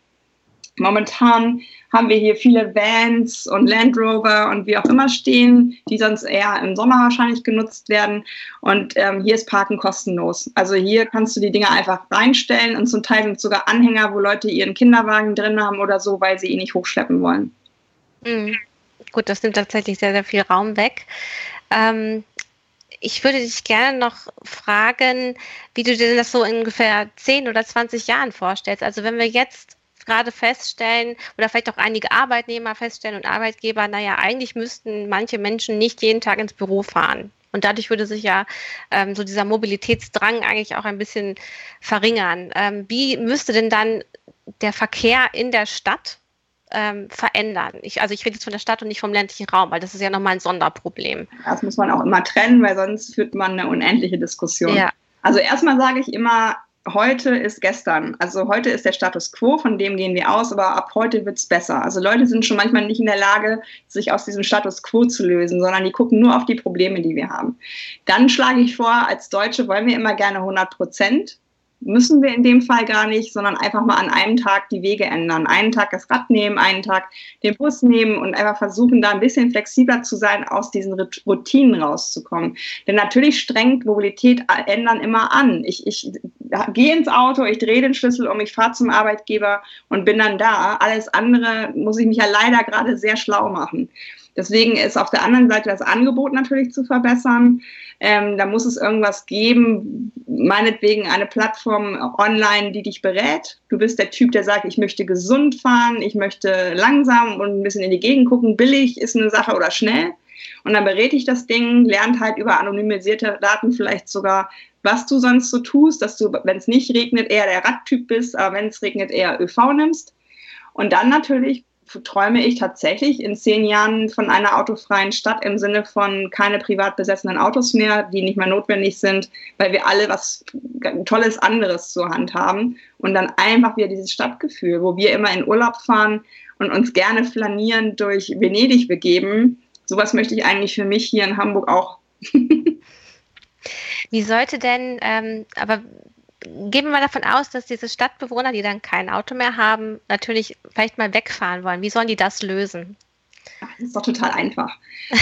Momentan haben wir hier viele Vans und Land Rover und wie auch immer stehen, die sonst eher im Sommer wahrscheinlich genutzt werden. Und ähm, hier ist Parken kostenlos. Also hier kannst du die Dinger einfach reinstellen und zum Teil sind sogar Anhänger, wo Leute ihren Kinderwagen drin haben oder so, weil sie ihn nicht hochschleppen wollen. Mhm. Gut, das nimmt tatsächlich sehr, sehr viel Raum weg. Ähm, ich würde dich gerne noch fragen, wie du dir das so in ungefähr 10 oder 20 Jahren vorstellst. Also wenn wir jetzt gerade feststellen oder vielleicht auch einige Arbeitnehmer feststellen und Arbeitgeber, naja, eigentlich müssten manche Menschen nicht jeden Tag ins Büro fahren. Und dadurch würde sich ja ähm, so dieser Mobilitätsdrang eigentlich auch ein bisschen verringern. Ähm, wie müsste denn dann der Verkehr in der Stadt ähm, verändern? Ich, also ich rede jetzt von der Stadt und nicht vom ländlichen Raum, weil das ist ja nochmal ein Sonderproblem. Das muss man auch immer trennen, weil sonst führt man eine unendliche Diskussion. Ja. Also erstmal sage ich immer, heute ist gestern. Also heute ist der Status quo, von dem gehen wir aus, aber ab heute wird es besser. Also Leute sind schon manchmal nicht in der Lage, sich aus diesem Status quo zu lösen, sondern die gucken nur auf die Probleme, die wir haben. Dann schlage ich vor, als Deutsche wollen wir immer gerne 100 Prozent müssen wir in dem Fall gar nicht, sondern einfach mal an einem Tag die Wege ändern. Einen Tag das Rad nehmen, einen Tag den Bus nehmen und einfach versuchen, da ein bisschen flexibler zu sein, aus diesen Routinen rauszukommen. Denn natürlich strengt Mobilität ändern immer an. Ich, ich gehe ins Auto, ich drehe den Schlüssel um, ich fahre zum Arbeitgeber und bin dann da. Alles andere muss ich mich ja leider gerade sehr schlau machen. Deswegen ist auf der anderen Seite das Angebot natürlich zu verbessern. Ähm, da muss es irgendwas geben, meinetwegen eine Plattform online, die dich berät. Du bist der Typ, der sagt, ich möchte gesund fahren, ich möchte langsam und ein bisschen in die Gegend gucken. Billig ist eine Sache oder schnell. Und dann berät ich das Ding, lernt halt über anonymisierte Daten vielleicht sogar, was du sonst so tust, dass du, wenn es nicht regnet, eher der Radtyp bist, aber wenn es regnet, eher ÖV nimmst. Und dann natürlich träume ich tatsächlich in zehn Jahren von einer autofreien Stadt im Sinne von keine privat besessenen Autos mehr, die nicht mehr notwendig sind, weil wir alle was Tolles anderes zur Hand haben. Und dann einfach wieder dieses Stadtgefühl, wo wir immer in Urlaub fahren und uns gerne flanieren durch Venedig begeben. Sowas möchte ich eigentlich für mich hier in Hamburg auch. Wie sollte denn, ähm, aber gehen wir mal davon aus, dass diese Stadtbewohner, die dann kein Auto mehr haben, natürlich vielleicht mal wegfahren wollen. Wie sollen die das lösen? Das ist doch total einfach.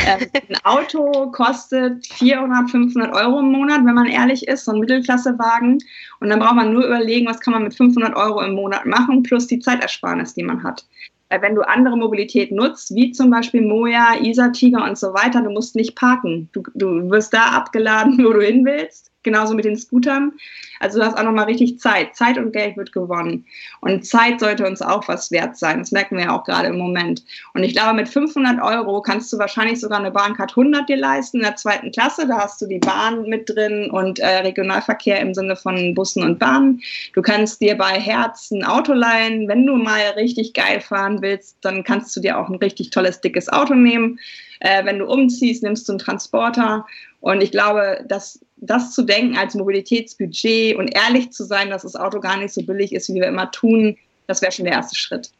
ähm, ein Auto kostet 400, 500 Euro im Monat, wenn man ehrlich ist, so ein Mittelklassewagen. Und dann braucht man nur überlegen, was kann man mit 500 Euro im Monat machen, plus die Zeitersparnis, die man hat. Weil wenn du andere Mobilität nutzt, wie zum Beispiel Moja, Isar, Tiger und so weiter, du musst nicht parken. Du, du wirst da abgeladen, wo du hin willst genauso mit den Scootern. Also du hast auch nochmal richtig Zeit. Zeit und Geld wird gewonnen. Und Zeit sollte uns auch was wert sein. Das merken wir ja auch gerade im Moment. Und ich glaube, mit 500 Euro kannst du wahrscheinlich sogar eine Bahncard 100 dir leisten in der zweiten Klasse. Da hast du die Bahn mit drin und äh, Regionalverkehr im Sinne von Bussen und Bahnen. Du kannst dir bei Herz ein Auto leihen. Wenn du mal richtig geil fahren willst, dann kannst du dir auch ein richtig tolles, dickes Auto nehmen. Äh, wenn du umziehst, nimmst du einen Transporter. Und ich glaube, dass das zu denken als Mobilitätsbudget und ehrlich zu sein, dass das Auto gar nicht so billig ist, wie wir immer tun, das wäre schon der erste Schritt.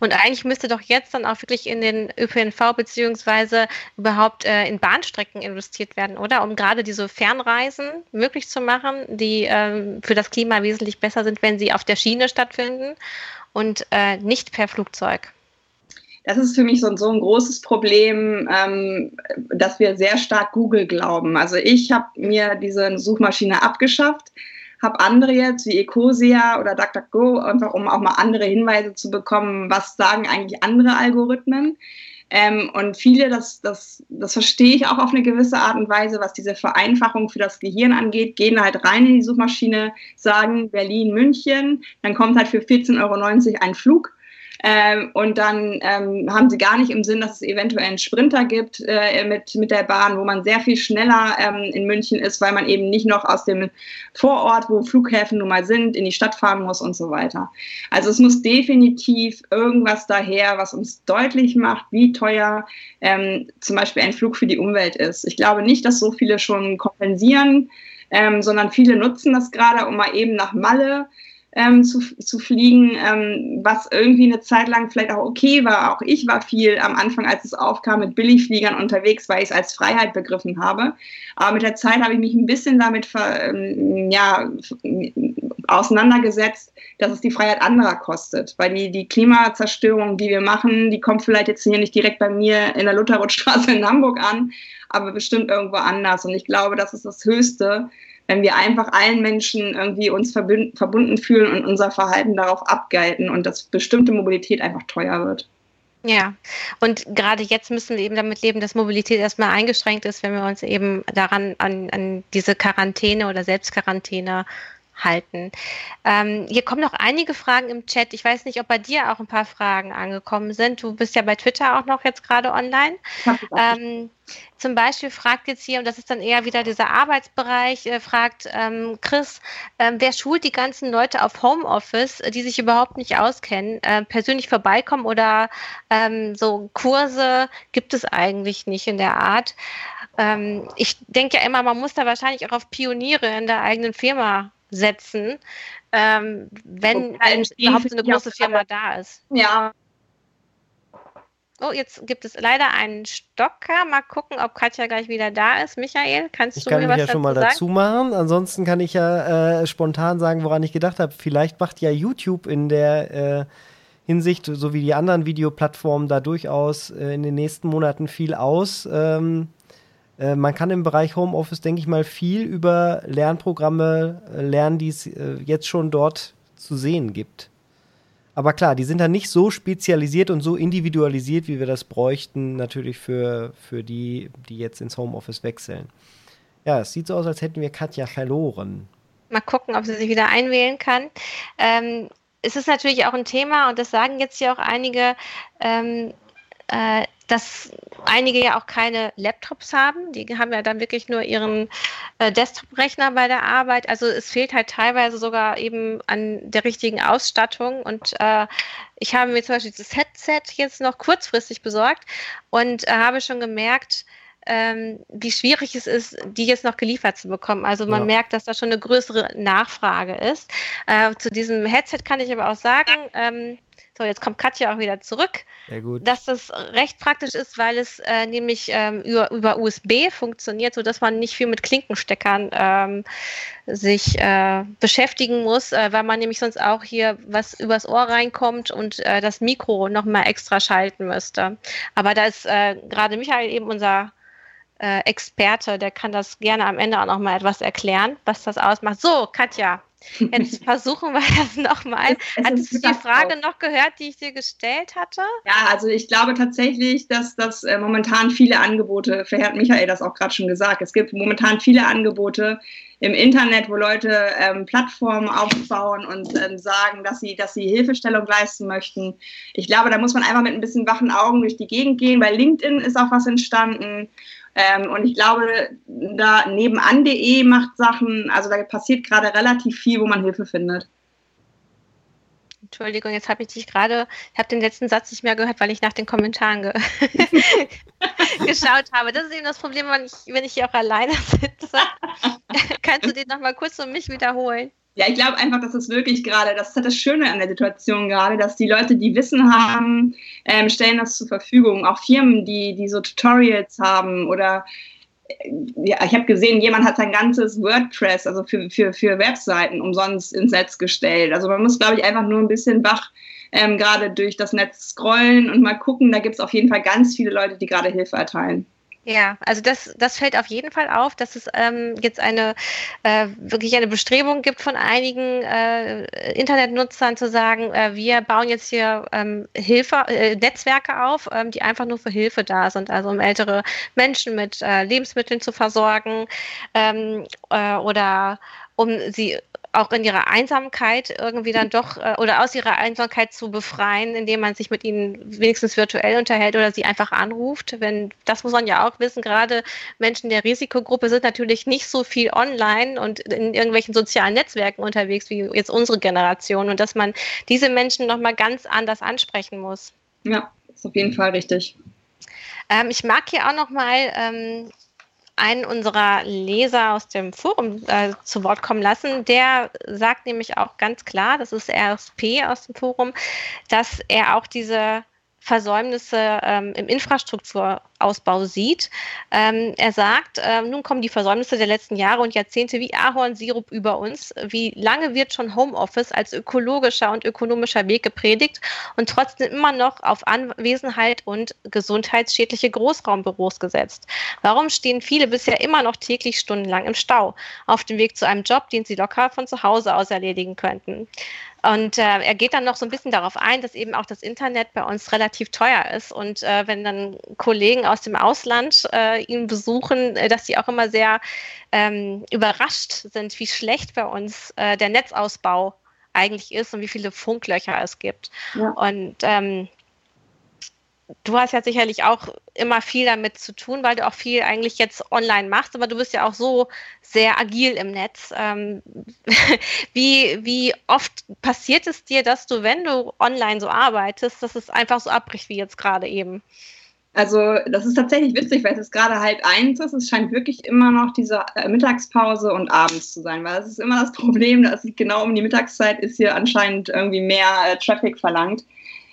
Und eigentlich müsste doch jetzt dann auch wirklich in den ÖPNV beziehungsweise überhaupt äh, in Bahnstrecken investiert werden, oder? Um gerade diese Fernreisen möglich zu machen, die ähm, für das Klima wesentlich besser sind, wenn sie auf der Schiene stattfinden und äh, nicht per Flugzeug das ist für mich so, so ein großes Problem, ähm, dass wir sehr stark Google glauben. Also ich habe mir diese Suchmaschine abgeschafft, habe andere jetzt wie Ecosia oder DuckDuckGo, einfach um auch mal andere Hinweise zu bekommen, was sagen eigentlich andere Algorithmen. Ähm, und viele, das, das, das verstehe ich auch auf eine gewisse Art und Weise, was diese Vereinfachung für das Gehirn angeht, gehen halt rein in die Suchmaschine, sagen Berlin, München, dann kommt halt für 14,90 Euro ein Flug ähm, und dann ähm, haben sie gar nicht im Sinn, dass es eventuell einen Sprinter gibt äh, mit, mit der Bahn, wo man sehr viel schneller ähm, in München ist, weil man eben nicht noch aus dem Vorort, wo Flughäfen nun mal sind, in die Stadt fahren muss und so weiter. Also es muss definitiv irgendwas daher, was uns deutlich macht, wie teuer ähm, zum Beispiel ein Flug für die Umwelt ist. Ich glaube nicht, dass so viele schon kompensieren, ähm, sondern viele nutzen das gerade, um mal eben nach Malle ähm, zu, zu fliegen, ähm, was irgendwie eine Zeit lang vielleicht auch okay war. Auch ich war viel am Anfang, als es aufkam, mit Billigfliegern unterwegs, weil ich es als Freiheit begriffen habe. Aber mit der Zeit habe ich mich ein bisschen damit ver, ähm, ja, auseinandergesetzt, dass es die Freiheit anderer kostet. Weil die, die Klimazerstörung, die wir machen, die kommt vielleicht jetzt hier nicht direkt bei mir in der Lutherrothstraße in Hamburg an, aber bestimmt irgendwo anders. Und ich glaube, das ist das Höchste, wenn wir einfach allen Menschen irgendwie uns verbunden fühlen und unser Verhalten darauf abgelten und dass bestimmte Mobilität einfach teuer wird. Ja, und gerade jetzt müssen wir eben damit leben, dass Mobilität erstmal eingeschränkt ist, wenn wir uns eben daran an, an diese Quarantäne oder Selbstquarantäne halten. Ähm, hier kommen noch einige Fragen im Chat. Ich weiß nicht, ob bei dir auch ein paar Fragen angekommen sind. Du bist ja bei Twitter auch noch jetzt gerade online. Ähm, zum Beispiel fragt jetzt hier, und das ist dann eher wieder dieser Arbeitsbereich, äh, fragt ähm, Chris, äh, wer schult die ganzen Leute auf Homeoffice, die sich überhaupt nicht auskennen, äh, persönlich vorbeikommen oder ähm, so Kurse gibt es eigentlich nicht in der Art. Ähm, ich denke ja immer, man muss da wahrscheinlich auch auf Pioniere in der eigenen Firma setzen, ähm, wenn, wenn überhaupt so eine große Firma da ist. Ja. Oh, jetzt gibt es leider einen Stocker. Mal gucken, ob Katja gleich wieder da ist. Michael, kannst ich du mir mir was ja schon mal sagen? dazu machen. Ansonsten kann ich ja äh, spontan sagen, woran ich gedacht habe. Vielleicht macht ja YouTube in der äh, Hinsicht, so wie die anderen Videoplattformen, da durchaus äh, in den nächsten Monaten viel aus. Ähm, äh, man kann im Bereich Homeoffice, denke ich mal, viel über Lernprogramme äh, lernen, die es äh, jetzt schon dort zu sehen gibt. Aber klar, die sind dann nicht so spezialisiert und so individualisiert, wie wir das bräuchten, natürlich für, für die, die jetzt ins Homeoffice wechseln. Ja, es sieht so aus, als hätten wir Katja verloren. Mal gucken, ob sie sich wieder einwählen kann. Ähm, es ist natürlich auch ein Thema, und das sagen jetzt ja auch einige, ähm, äh, dass einige ja auch keine Laptops haben. Die haben ja dann wirklich nur ihren äh, Desktop-Rechner bei der Arbeit. Also es fehlt halt teilweise sogar eben an der richtigen Ausstattung. Und äh, ich habe mir zum Beispiel das Headset jetzt noch kurzfristig besorgt und äh, habe schon gemerkt, ähm, wie schwierig es ist, die jetzt noch geliefert zu bekommen. Also man ja. merkt, dass da schon eine größere Nachfrage ist. Äh, zu diesem Headset kann ich aber auch sagen, ähm, so, jetzt kommt Katja auch wieder zurück. Sehr gut. Dass das recht praktisch ist, weil es äh, nämlich ähm, über, über, USB funktioniert, sodass man nicht viel mit Klinkensteckern ähm, sich äh, beschäftigen muss, äh, weil man nämlich sonst auch hier was übers Ohr reinkommt und äh, das Mikro nochmal extra schalten müsste. Aber da ist äh, gerade Michael eben unser äh, Experte, der kann das gerne am Ende auch nochmal etwas erklären, was das ausmacht. So, Katja, Jetzt versuchen wir das nochmal. Hattest du die Frage noch gehört, die ich dir gestellt hatte? Ja, also ich glaube tatsächlich, dass das äh, momentan viele Angebote, vielleicht hat Michael das auch gerade schon gesagt, es gibt momentan viele Angebote im Internet, wo Leute ähm, Plattformen aufbauen und ähm, sagen, dass sie, dass sie Hilfestellung leisten möchten. Ich glaube, da muss man einfach mit ein bisschen wachen Augen durch die Gegend gehen. Bei LinkedIn ist auch was entstanden. Ähm, und ich glaube, da nebenan.de macht Sachen, also da passiert gerade relativ viel, wo man Hilfe findet. Entschuldigung, jetzt habe ich dich gerade, ich habe den letzten Satz nicht mehr gehört, weil ich nach den Kommentaren ge geschaut habe. Das ist eben das Problem, wenn ich, wenn ich hier auch alleine sitze. Kannst du den nochmal kurz für mich wiederholen? Ja, ich glaube einfach, dass es wirklich gerade, das ist halt das Schöne an der Situation gerade, dass die Leute, die Wissen haben, ähm, stellen das zur Verfügung. Auch Firmen, die, die so Tutorials haben oder äh, ja, ich habe gesehen, jemand hat sein ganzes WordPress, also für, für, für Webseiten, umsonst ins Netz gestellt. Also man muss, glaube ich, einfach nur ein bisschen wach ähm, gerade durch das Netz scrollen und mal gucken. Da gibt es auf jeden Fall ganz viele Leute, die gerade Hilfe erteilen. Ja, also das, das fällt auf jeden Fall auf, dass es ähm, jetzt eine äh, wirklich eine Bestrebung gibt von einigen äh, Internetnutzern zu sagen, äh, wir bauen jetzt hier ähm, Hilfe, äh, Netzwerke auf, ähm, die einfach nur für Hilfe da sind, also um ältere Menschen mit äh, Lebensmitteln zu versorgen ähm, äh, oder um sie auch in ihrer Einsamkeit irgendwie dann doch äh, oder aus ihrer Einsamkeit zu befreien, indem man sich mit ihnen wenigstens virtuell unterhält oder sie einfach anruft. Wenn das muss man ja auch wissen, gerade Menschen der Risikogruppe sind natürlich nicht so viel online und in irgendwelchen sozialen Netzwerken unterwegs wie jetzt unsere Generation und dass man diese Menschen nochmal ganz anders ansprechen muss. Ja, ist auf jeden Fall richtig. Ähm, ich mag hier auch nochmal ähm, einen unserer Leser aus dem Forum äh, zu Wort kommen lassen. Der sagt nämlich auch ganz klar, das ist RSP aus dem Forum, dass er auch diese Versäumnisse ähm, im Infrastrukturausbau sieht. Ähm, er sagt, äh, nun kommen die Versäumnisse der letzten Jahre und Jahrzehnte wie Ahornsirup über uns. Wie lange wird schon Homeoffice als ökologischer und ökonomischer Weg gepredigt und trotzdem immer noch auf Anwesenheit und gesundheitsschädliche Großraumbüros gesetzt? Warum stehen viele bisher immer noch täglich stundenlang im Stau auf dem Weg zu einem Job, den sie locker von zu Hause aus erledigen könnten? Und äh, er geht dann noch so ein bisschen darauf ein, dass eben auch das Internet bei uns relativ teuer ist. Und äh, wenn dann Kollegen aus dem Ausland äh, ihn besuchen, äh, dass sie auch immer sehr ähm, überrascht sind, wie schlecht bei uns äh, der Netzausbau eigentlich ist und wie viele Funklöcher es gibt. Ja. Und ähm, du hast ja sicherlich auch immer viel damit zu tun, weil du auch viel eigentlich jetzt online machst, aber du bist ja auch so sehr agil im Netz. Ähm, wie, wie oft passiert es dir, dass du, wenn du online so arbeitest, dass es einfach so abbricht wie jetzt gerade eben? Also das ist tatsächlich witzig, weil es ist gerade halb eins ist. Es scheint wirklich immer noch diese äh, Mittagspause und abends zu sein, weil das ist immer das Problem, dass genau um die Mittagszeit ist hier anscheinend irgendwie mehr äh, Traffic verlangt.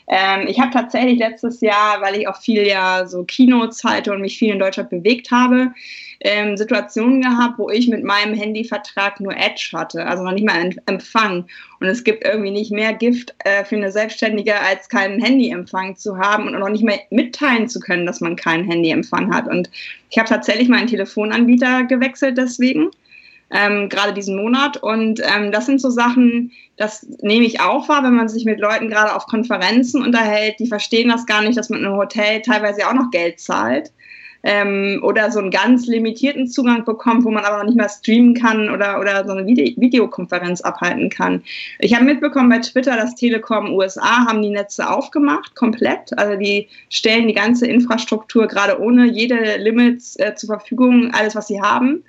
Ähm, ich habe tatsächlich letztes Jahr, weil ich auch viel ja so Keynotes halte und mich viel in Deutschland bewegt habe, ähm, Situationen gehabt, wo ich mit meinem Handyvertrag nur Edge hatte, also noch nicht mal Empfang. Und es gibt irgendwie nicht mehr Gift äh, für eine Selbstständige, als keinen Handyempfang zu haben und noch nicht mehr mitteilen zu können, dass man keinen Handyempfang hat. Und ich habe tatsächlich meinen Telefonanbieter gewechselt deswegen ähm, gerade diesen Monat. Und ähm, das sind so Sachen, das nehme ich auch wahr, wenn man sich mit Leuten gerade auf Konferenzen unterhält, die verstehen das gar nicht, dass man im Hotel teilweise auch noch Geld zahlt. ähm, oder so einen ganz limitierten Zugang bekommt, wo man aber nicht mehr streamen kann oder, oder so eine Vide Videokonferenz abhalten kann. Ich habe mitbekommen bei Twitter, dass Telekom USA haben die Netze aufgemacht, komplett. Also die stellen die ganze Infrastruktur gerade ohne jede Limits äh, zur Verfügung, alles, was sie haben.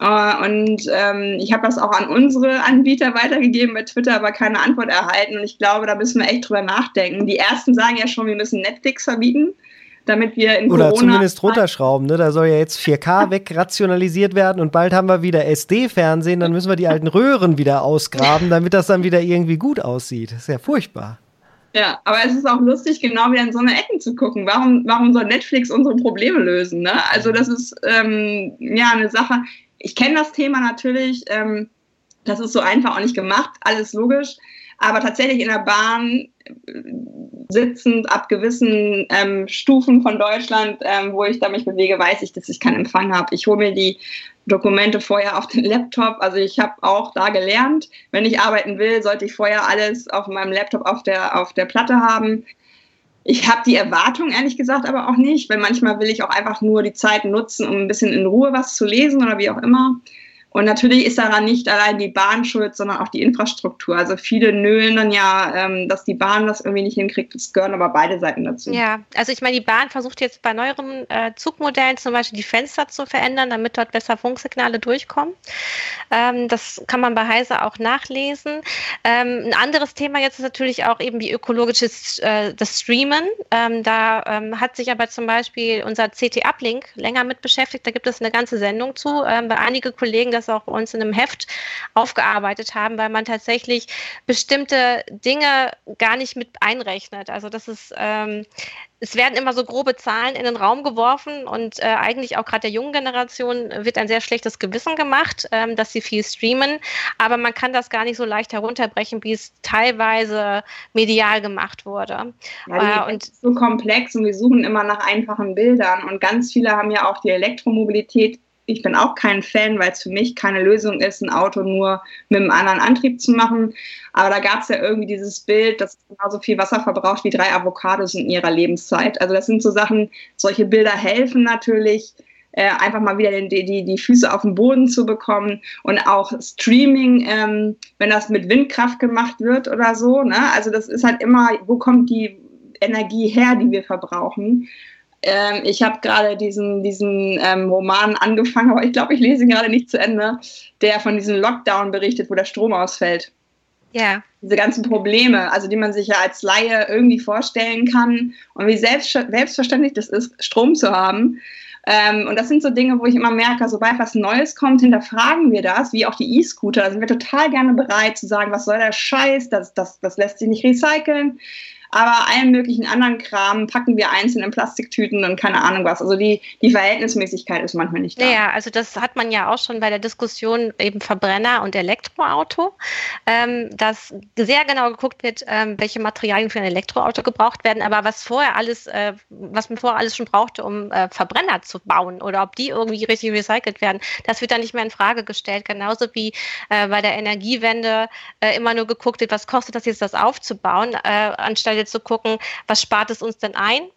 Uh, und ähm, ich habe das auch an unsere Anbieter weitergegeben bei Twitter, aber keine Antwort erhalten. Und ich glaube, da müssen wir echt drüber nachdenken. Die ersten sagen ja schon, wir müssen Netflix verbieten damit wir in Oder Corona zumindest runterschrauben. Ne? Da soll ja jetzt 4K wegrationalisiert werden und bald haben wir wieder SD-Fernsehen, dann müssen wir die alten Röhren wieder ausgraben, damit das dann wieder irgendwie gut aussieht. Das ist ja furchtbar. Ja, aber es ist auch lustig, genau wieder in so eine Ecken zu gucken. Warum, warum soll Netflix unsere Probleme lösen? Ne? Also das ist ähm, ja eine Sache. Ich kenne das Thema natürlich. Ähm, das ist so einfach auch nicht gemacht, alles logisch. Aber tatsächlich in der Bahn sitzend ab gewissen ähm, Stufen von Deutschland, ähm, wo ich da mich bewege, weiß ich, dass ich keinen Empfang habe. Ich hole mir die Dokumente vorher auf den Laptop. Also ich habe auch da gelernt, wenn ich arbeiten will, sollte ich vorher alles auf meinem Laptop auf der, auf der Platte haben. Ich habe die Erwartung ehrlich gesagt aber auch nicht, weil manchmal will ich auch einfach nur die Zeit nutzen, um ein bisschen in Ruhe was zu lesen oder wie auch immer. Und natürlich ist daran nicht allein die Bahn schuld, sondern auch die Infrastruktur. Also viele nölen dann ja, ähm, dass die Bahn das irgendwie nicht hinkriegt. Das gehören aber beide Seiten dazu. Ja, also ich meine, die Bahn versucht jetzt bei neueren äh, Zugmodellen zum Beispiel die Fenster zu verändern, damit dort besser Funksignale durchkommen. Ähm, das kann man bei Heise auch nachlesen. Ähm, ein anderes Thema jetzt ist natürlich auch eben wie ökologisches äh, das Streamen. Da hat sich aber zum Beispiel unser CT-Uplink länger mit beschäftigt. Da gibt es eine ganze Sendung zu. Bei einige Kollegen das das auch bei uns in einem Heft aufgearbeitet haben, weil man tatsächlich bestimmte Dinge gar nicht mit einrechnet. Also das ist, ähm, es werden immer so grobe Zahlen in den Raum geworfen und äh, eigentlich auch gerade der jungen Generation wird ein sehr schlechtes Gewissen gemacht, ähm, dass sie viel streamen, aber man kann das gar nicht so leicht herunterbrechen, wie es teilweise medial gemacht wurde. Ja, äh, und so komplex und wir suchen immer nach einfachen Bildern und ganz viele haben ja auch die Elektromobilität ich bin auch kein Fan, weil es für mich keine Lösung ist, ein Auto nur mit einem anderen Antrieb zu machen. Aber da gab es ja irgendwie dieses Bild, das genauso viel Wasser verbraucht wie drei Avocados in ihrer Lebenszeit. Also das sind so Sachen, solche Bilder helfen natürlich, äh, einfach mal wieder die, die, die Füße auf den Boden zu bekommen und auch Streaming, ähm, wenn das mit Windkraft gemacht wird oder so. Ne? Also das ist halt immer, wo kommt die Energie her, die wir verbrauchen? Ähm, ich habe gerade diesen, diesen ähm, Roman angefangen, aber ich glaube, ich lese ihn gerade nicht zu Ende, der von diesem Lockdown berichtet, wo der Strom ausfällt. Ja. Diese ganzen Probleme, also die man sich ja als Laie irgendwie vorstellen kann und wie selbst, selbstverständlich das ist, Strom zu haben. Ähm, und das sind so Dinge, wo ich immer merke, sobald was Neues kommt, hinterfragen wir das, wie auch die E-Scooter. Da sind wir total gerne bereit zu sagen, was soll der Scheiß, das, das, das lässt sich nicht recyceln aber allen möglichen anderen Kram packen wir einzeln in Plastiktüten und keine Ahnung was. Also die, die Verhältnismäßigkeit ist manchmal nicht da. Ja, also das hat man ja auch schon bei der Diskussion eben Verbrenner und Elektroauto, ähm, dass sehr genau geguckt wird, ähm, welche Materialien für ein Elektroauto gebraucht werden, aber was vorher alles, äh, was man vorher alles schon brauchte, um äh, Verbrenner zu bauen oder ob die irgendwie richtig recycelt werden, das wird dann nicht mehr in Frage gestellt. Genauso wie äh, bei der Energiewende äh, immer nur geguckt wird, was kostet das jetzt, das aufzubauen, äh, anstelle zu gucken, was spart es uns denn ein?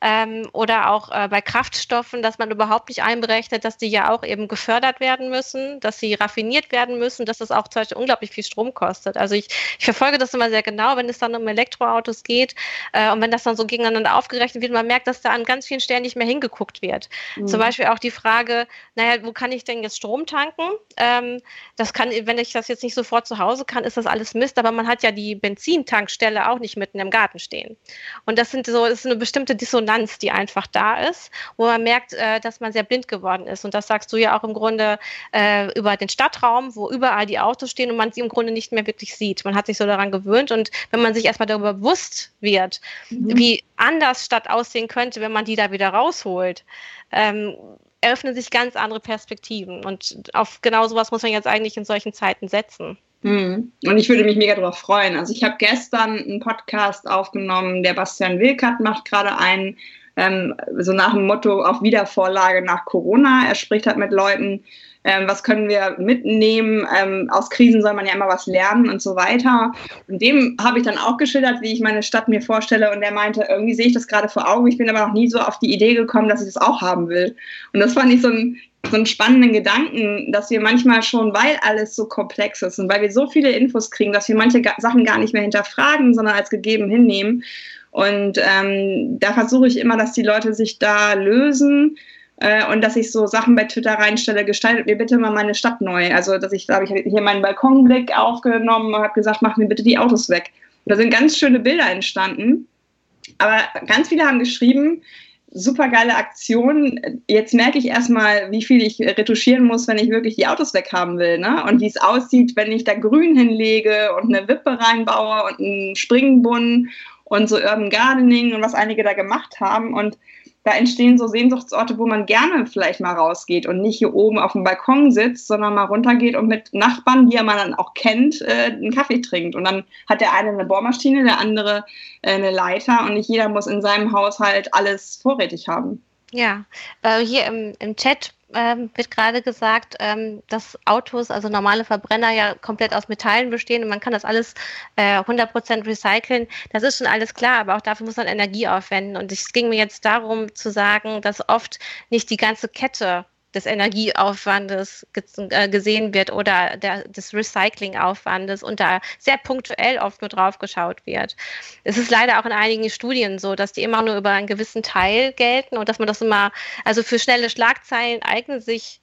Ähm, oder auch äh, bei Kraftstoffen, dass man überhaupt nicht einberechnet, dass die ja auch eben gefördert werden müssen, dass sie raffiniert werden müssen, dass das auch zum Beispiel unglaublich viel Strom kostet. Also ich, ich verfolge das immer sehr genau, wenn es dann um Elektroautos geht äh, und wenn das dann so gegeneinander aufgerechnet wird, man merkt, dass da an ganz vielen Stellen nicht mehr hingeguckt wird. Mhm. Zum Beispiel auch die Frage, naja, wo kann ich denn jetzt Strom tanken? Ähm, das kann, wenn ich das jetzt nicht sofort zu Hause kann, ist das alles Mist, aber man hat ja die Benzintankstelle auch nicht mitten im Garten stehen. Und das sind so, das ist eine bestimmte Dissonanz Resonanz, die einfach da ist, wo man merkt, äh, dass man sehr blind geworden ist. Und das sagst du ja auch im Grunde äh, über den Stadtraum, wo überall die Autos stehen und man sie im Grunde nicht mehr wirklich sieht. Man hat sich so daran gewöhnt und wenn man sich erstmal darüber bewusst wird, mhm. wie anders Stadt aussehen könnte, wenn man die da wieder rausholt, ähm, eröffnen sich ganz andere Perspektiven. Und auf genau sowas muss man jetzt eigentlich in solchen Zeiten setzen. Hm. Und ich würde mich mega darüber freuen. Also ich habe gestern einen Podcast aufgenommen, der Bastian Wilkert macht gerade einen, ähm, so nach dem Motto auf Wiedervorlage nach Corona. Er spricht halt mit Leuten, ähm, was können wir mitnehmen, ähm, aus Krisen soll man ja immer was lernen und so weiter. Und dem habe ich dann auch geschildert, wie ich meine Stadt mir vorstelle und er meinte, irgendwie sehe ich das gerade vor Augen, ich bin aber noch nie so auf die Idee gekommen, dass ich das auch haben will. Und das fand ich so ein so einen spannenden Gedanken, dass wir manchmal schon, weil alles so komplex ist und weil wir so viele Infos kriegen, dass wir manche Sachen gar nicht mehr hinterfragen, sondern als gegeben hinnehmen. Und ähm, da versuche ich immer, dass die Leute sich da lösen und dass ich so Sachen bei Twitter reinstelle, gestaltet mir bitte mal meine Stadt neu. Also, dass ich, da habe ich hier meinen Balkonblick aufgenommen und habe gesagt, mach mir bitte die Autos weg. Und da sind ganz schöne Bilder entstanden. Aber ganz viele haben geschrieben, super geile Aktion. Jetzt merke ich erstmal, wie viel ich retuschieren muss, wenn ich wirklich die Autos weghaben will. Ne? Und wie es aussieht, wenn ich da Grün hinlege und eine Wippe reinbaue und einen Springbrunnen und so Urban Gardening und was einige da gemacht haben. Und da entstehen so Sehnsuchtsorte, wo man gerne vielleicht mal rausgeht und nicht hier oben auf dem Balkon sitzt, sondern mal runtergeht und mit Nachbarn, die man dann auch kennt, äh, einen Kaffee trinkt. Und dann hat der eine eine Bohrmaschine, der andere äh, eine Leiter und nicht jeder muss in seinem Haushalt alles vorrätig haben. Ja, äh, hier im, im Chat ähm, wird gerade gesagt, ähm, dass Autos, also normale Verbrenner ja komplett aus Metallen bestehen und man kann das alles äh, 100% recyceln. Das ist schon alles klar, aber auch dafür muss man Energie aufwenden. Und es ging mir jetzt darum zu sagen, dass oft nicht die ganze Kette des Energieaufwandes äh, gesehen wird oder der, des Recyclingaufwandes und da sehr punktuell oft nur drauf geschaut wird. Es ist leider auch in einigen Studien so, dass die immer nur über einen gewissen Teil gelten und dass man das immer, also für schnelle Schlagzeilen eignen sich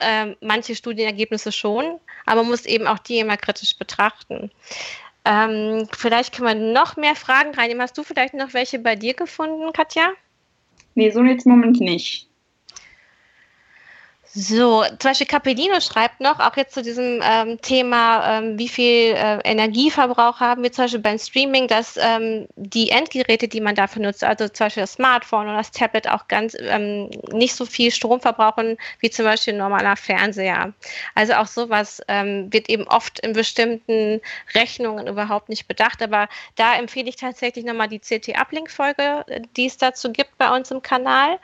ähm, manche Studienergebnisse schon, aber man muss eben auch die immer kritisch betrachten. Ähm, vielleicht können wir noch mehr Fragen reinnehmen. Hast du vielleicht noch welche bei dir gefunden, Katja? Nee, so jetzt im Moment nicht. So, zum Beispiel Capellino schreibt noch, auch jetzt zu diesem ähm, Thema, ähm, wie viel äh, Energieverbrauch haben wir zum Beispiel beim Streaming, dass ähm, die Endgeräte, die man dafür nutzt, also zum Beispiel das Smartphone oder das Tablet auch ganz ähm, nicht so viel Strom verbrauchen wie zum Beispiel ein normaler Fernseher. Also auch sowas ähm, wird eben oft in bestimmten Rechnungen überhaupt nicht bedacht, aber da empfehle ich tatsächlich nochmal die CT-Uplink-Folge, äh, die es dazu gibt bei uns im Kanal.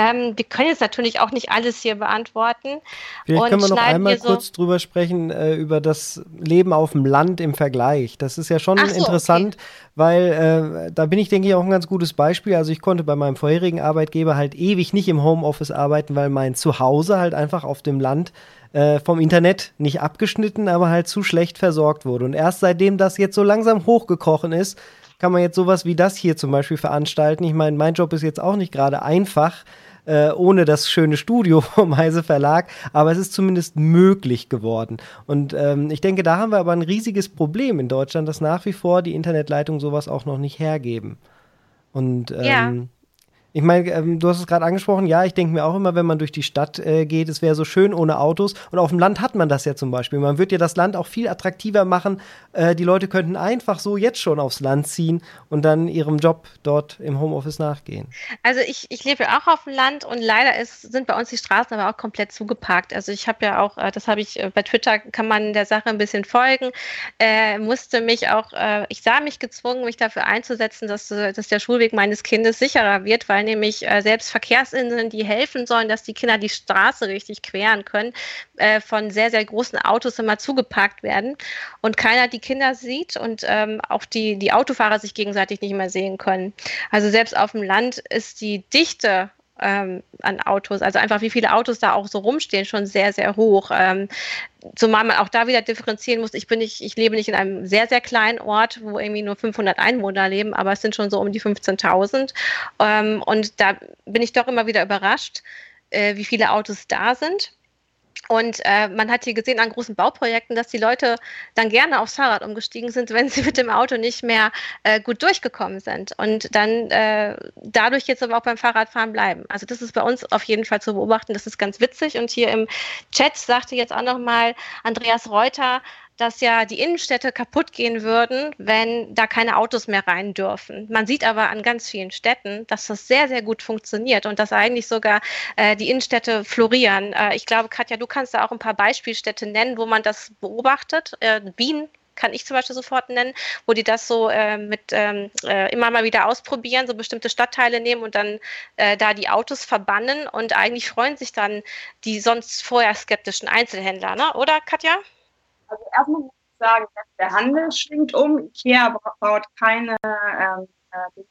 Ähm, wir können jetzt natürlich auch nicht alles hier beantworten. Vielleicht können wir noch einmal so kurz drüber sprechen, äh, über das Leben auf dem Land im Vergleich. Das ist ja schon so, interessant, okay. weil äh, da bin ich, denke ich, auch ein ganz gutes Beispiel. Also ich konnte bei meinem vorherigen Arbeitgeber halt ewig nicht im Homeoffice arbeiten, weil mein Zuhause halt einfach auf dem Land äh, vom Internet nicht abgeschnitten, aber halt zu schlecht versorgt wurde. Und erst seitdem das jetzt so langsam hochgekrochen ist, kann man jetzt sowas wie das hier zum Beispiel veranstalten. Ich meine, mein Job ist jetzt auch nicht gerade einfach, äh, ohne das schöne Studio vom Heise Verlag, aber es ist zumindest möglich geworden. Und ähm, ich denke, da haben wir aber ein riesiges Problem in Deutschland, dass nach wie vor die Internetleitungen sowas auch noch nicht hergeben. Und ähm, ja. Ich meine, ähm, du hast es gerade angesprochen, ja, ich denke mir auch immer, wenn man durch die Stadt äh, geht, es wäre so schön ohne Autos. Und auf dem Land hat man das ja zum Beispiel. Man würde ja das Land auch viel attraktiver machen. Äh, die Leute könnten einfach so jetzt schon aufs Land ziehen und dann ihrem Job dort im Homeoffice nachgehen. Also ich, ich lebe ja auch auf dem Land und leider ist, sind bei uns die Straßen aber auch komplett zugeparkt. Also ich habe ja auch, äh, das habe ich äh, bei Twitter, kann man der Sache ein bisschen folgen, äh, musste mich auch, äh, ich sah mich gezwungen, mich dafür einzusetzen, dass, dass der Schulweg meines Kindes sicherer wird, weil weil nämlich äh, selbst Verkehrsinseln, die helfen sollen, dass die Kinder die Straße richtig queren können, äh, von sehr, sehr großen Autos immer zugeparkt werden und keiner die Kinder sieht und ähm, auch die, die Autofahrer sich gegenseitig nicht mehr sehen können. Also selbst auf dem Land ist die Dichte ähm, an Autos, also einfach wie viele Autos da auch so rumstehen, schon sehr, sehr hoch. Ähm, zumal man auch da wieder differenzieren muss. Ich bin nicht, ich lebe nicht in einem sehr, sehr kleinen Ort, wo irgendwie nur 500 Einwohner leben, aber es sind schon so um die 15.000. Ähm, und da bin ich doch immer wieder überrascht, äh, wie viele Autos da sind. Und äh, man hat hier gesehen an großen Bauprojekten, dass die Leute dann gerne aufs Fahrrad umgestiegen sind, wenn sie mit dem Auto nicht mehr äh, gut durchgekommen sind. Und dann äh, dadurch jetzt aber auch beim Fahrradfahren bleiben. Also das ist bei uns auf jeden Fall zu beobachten. Das ist ganz witzig. Und hier im Chat sagte jetzt auch nochmal Andreas Reuter, dass ja die Innenstädte kaputt gehen würden, wenn da keine Autos mehr rein dürfen. Man sieht aber an ganz vielen Städten, dass das sehr, sehr gut funktioniert und dass eigentlich sogar äh, die Innenstädte florieren. Äh, ich glaube, Katja, du kannst da auch ein paar Beispielstädte nennen, wo man das beobachtet. Äh, Wien kann ich zum Beispiel sofort nennen, wo die das so äh, mit ähm, äh, immer mal wieder ausprobieren, so bestimmte Stadtteile nehmen und dann äh, da die Autos verbannen und eigentlich freuen sich dann die sonst vorher skeptischen Einzelhändler, ne? oder Katja? Also erstmal muss ich sagen, der Handel schwingt um. Ikea baut keine ähm, äh,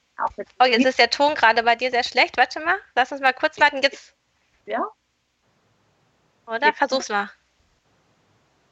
Oh, jetzt ist der Ton gerade bei dir sehr schlecht. Warte mal, lass uns mal kurz warten. Jetzt. Ja? Oder? Versuch's mal.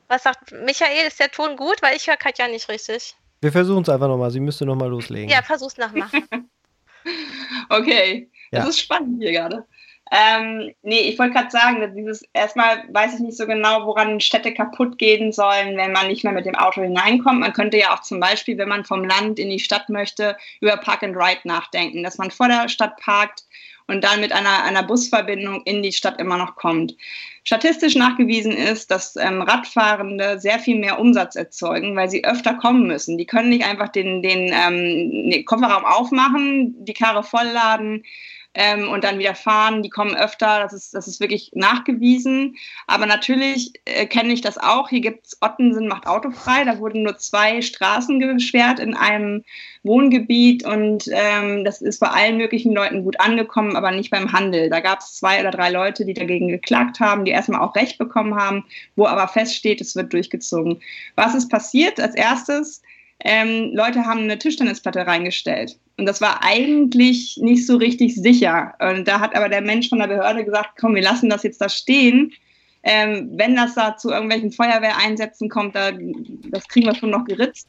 Was sagt Michael? Ist der Ton gut? Weil ich höre Katja nicht richtig. Wir versuchen es einfach nochmal. Sie müsste nochmal loslegen. Ja, versuch's nochmal. okay. Ja. Das ist spannend hier gerade. Ähm, nee, ich wollte gerade sagen, dieses erstmal weiß ich nicht so genau, woran Städte kaputt gehen sollen, wenn man nicht mehr mit dem Auto hineinkommt. Man könnte ja auch zum Beispiel, wenn man vom Land in die Stadt möchte, über Park and Ride nachdenken, dass man vor der Stadt parkt und dann mit einer, einer Busverbindung in die Stadt immer noch kommt. Statistisch nachgewiesen ist, dass ähm, Radfahrende sehr viel mehr Umsatz erzeugen, weil sie öfter kommen müssen. Die können nicht einfach den, den, ähm, den Kofferraum aufmachen, die Karre vollladen, ähm, und dann wieder fahren. Die kommen öfter, das ist, das ist wirklich nachgewiesen. Aber natürlich äh, kenne ich das auch. Hier gibt es Ottensen macht autofrei. Da wurden nur zwei Straßen gesperrt in einem Wohngebiet und ähm, das ist bei allen möglichen Leuten gut angekommen, aber nicht beim Handel. Da gab es zwei oder drei Leute, die dagegen geklagt haben, die erstmal auch Recht bekommen haben, wo aber feststeht, es wird durchgezogen. Was ist passiert? Als erstes, ähm, Leute haben eine Tischtennisplatte reingestellt. Und das war eigentlich nicht so richtig sicher. Und da hat aber der Mensch von der Behörde gesagt, komm, wir lassen das jetzt da stehen. Ähm, wenn das da zu irgendwelchen Feuerwehreinsätzen kommt, da, das kriegen wir schon noch geritzt.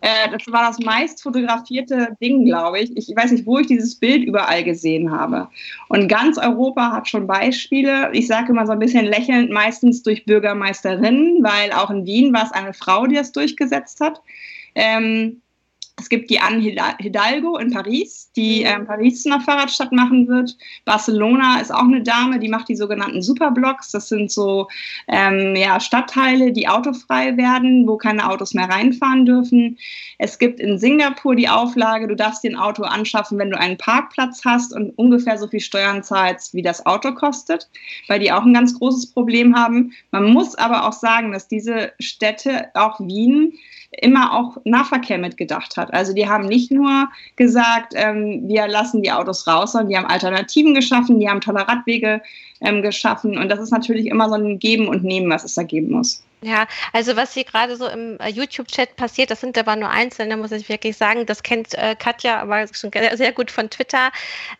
Äh, das war das meist fotografierte Ding, glaube ich. Ich weiß nicht, wo ich dieses Bild überall gesehen habe. Und ganz Europa hat schon Beispiele. Ich sage immer so ein bisschen lächelnd, meistens durch Bürgermeisterinnen, weil auch in Wien war es eine Frau, die das durchgesetzt hat. Ähm, es gibt die Anne Hidalgo in Paris, die ähm, Paris zu einer Fahrradstadt machen wird. Barcelona ist auch eine Dame, die macht die sogenannten Superblocks. Das sind so ähm, ja, Stadtteile, die autofrei werden, wo keine Autos mehr reinfahren dürfen. Es gibt in Singapur die Auflage, du darfst dir ein Auto anschaffen, wenn du einen Parkplatz hast und ungefähr so viel Steuern zahlst, wie das Auto kostet, weil die auch ein ganz großes Problem haben. Man muss aber auch sagen, dass diese Städte, auch Wien, immer auch Nahverkehr mitgedacht hat. Also die haben nicht nur gesagt, ähm, wir lassen die Autos raus, sondern die haben Alternativen geschaffen, die haben tolle Radwege ähm, geschaffen. Und das ist natürlich immer so ein Geben und Nehmen, was es da geben muss. Ja, also was hier gerade so im äh, YouTube-Chat passiert, das sind aber nur Einzelne, muss ich wirklich sagen. Das kennt äh, Katja aber schon sehr gut von Twitter.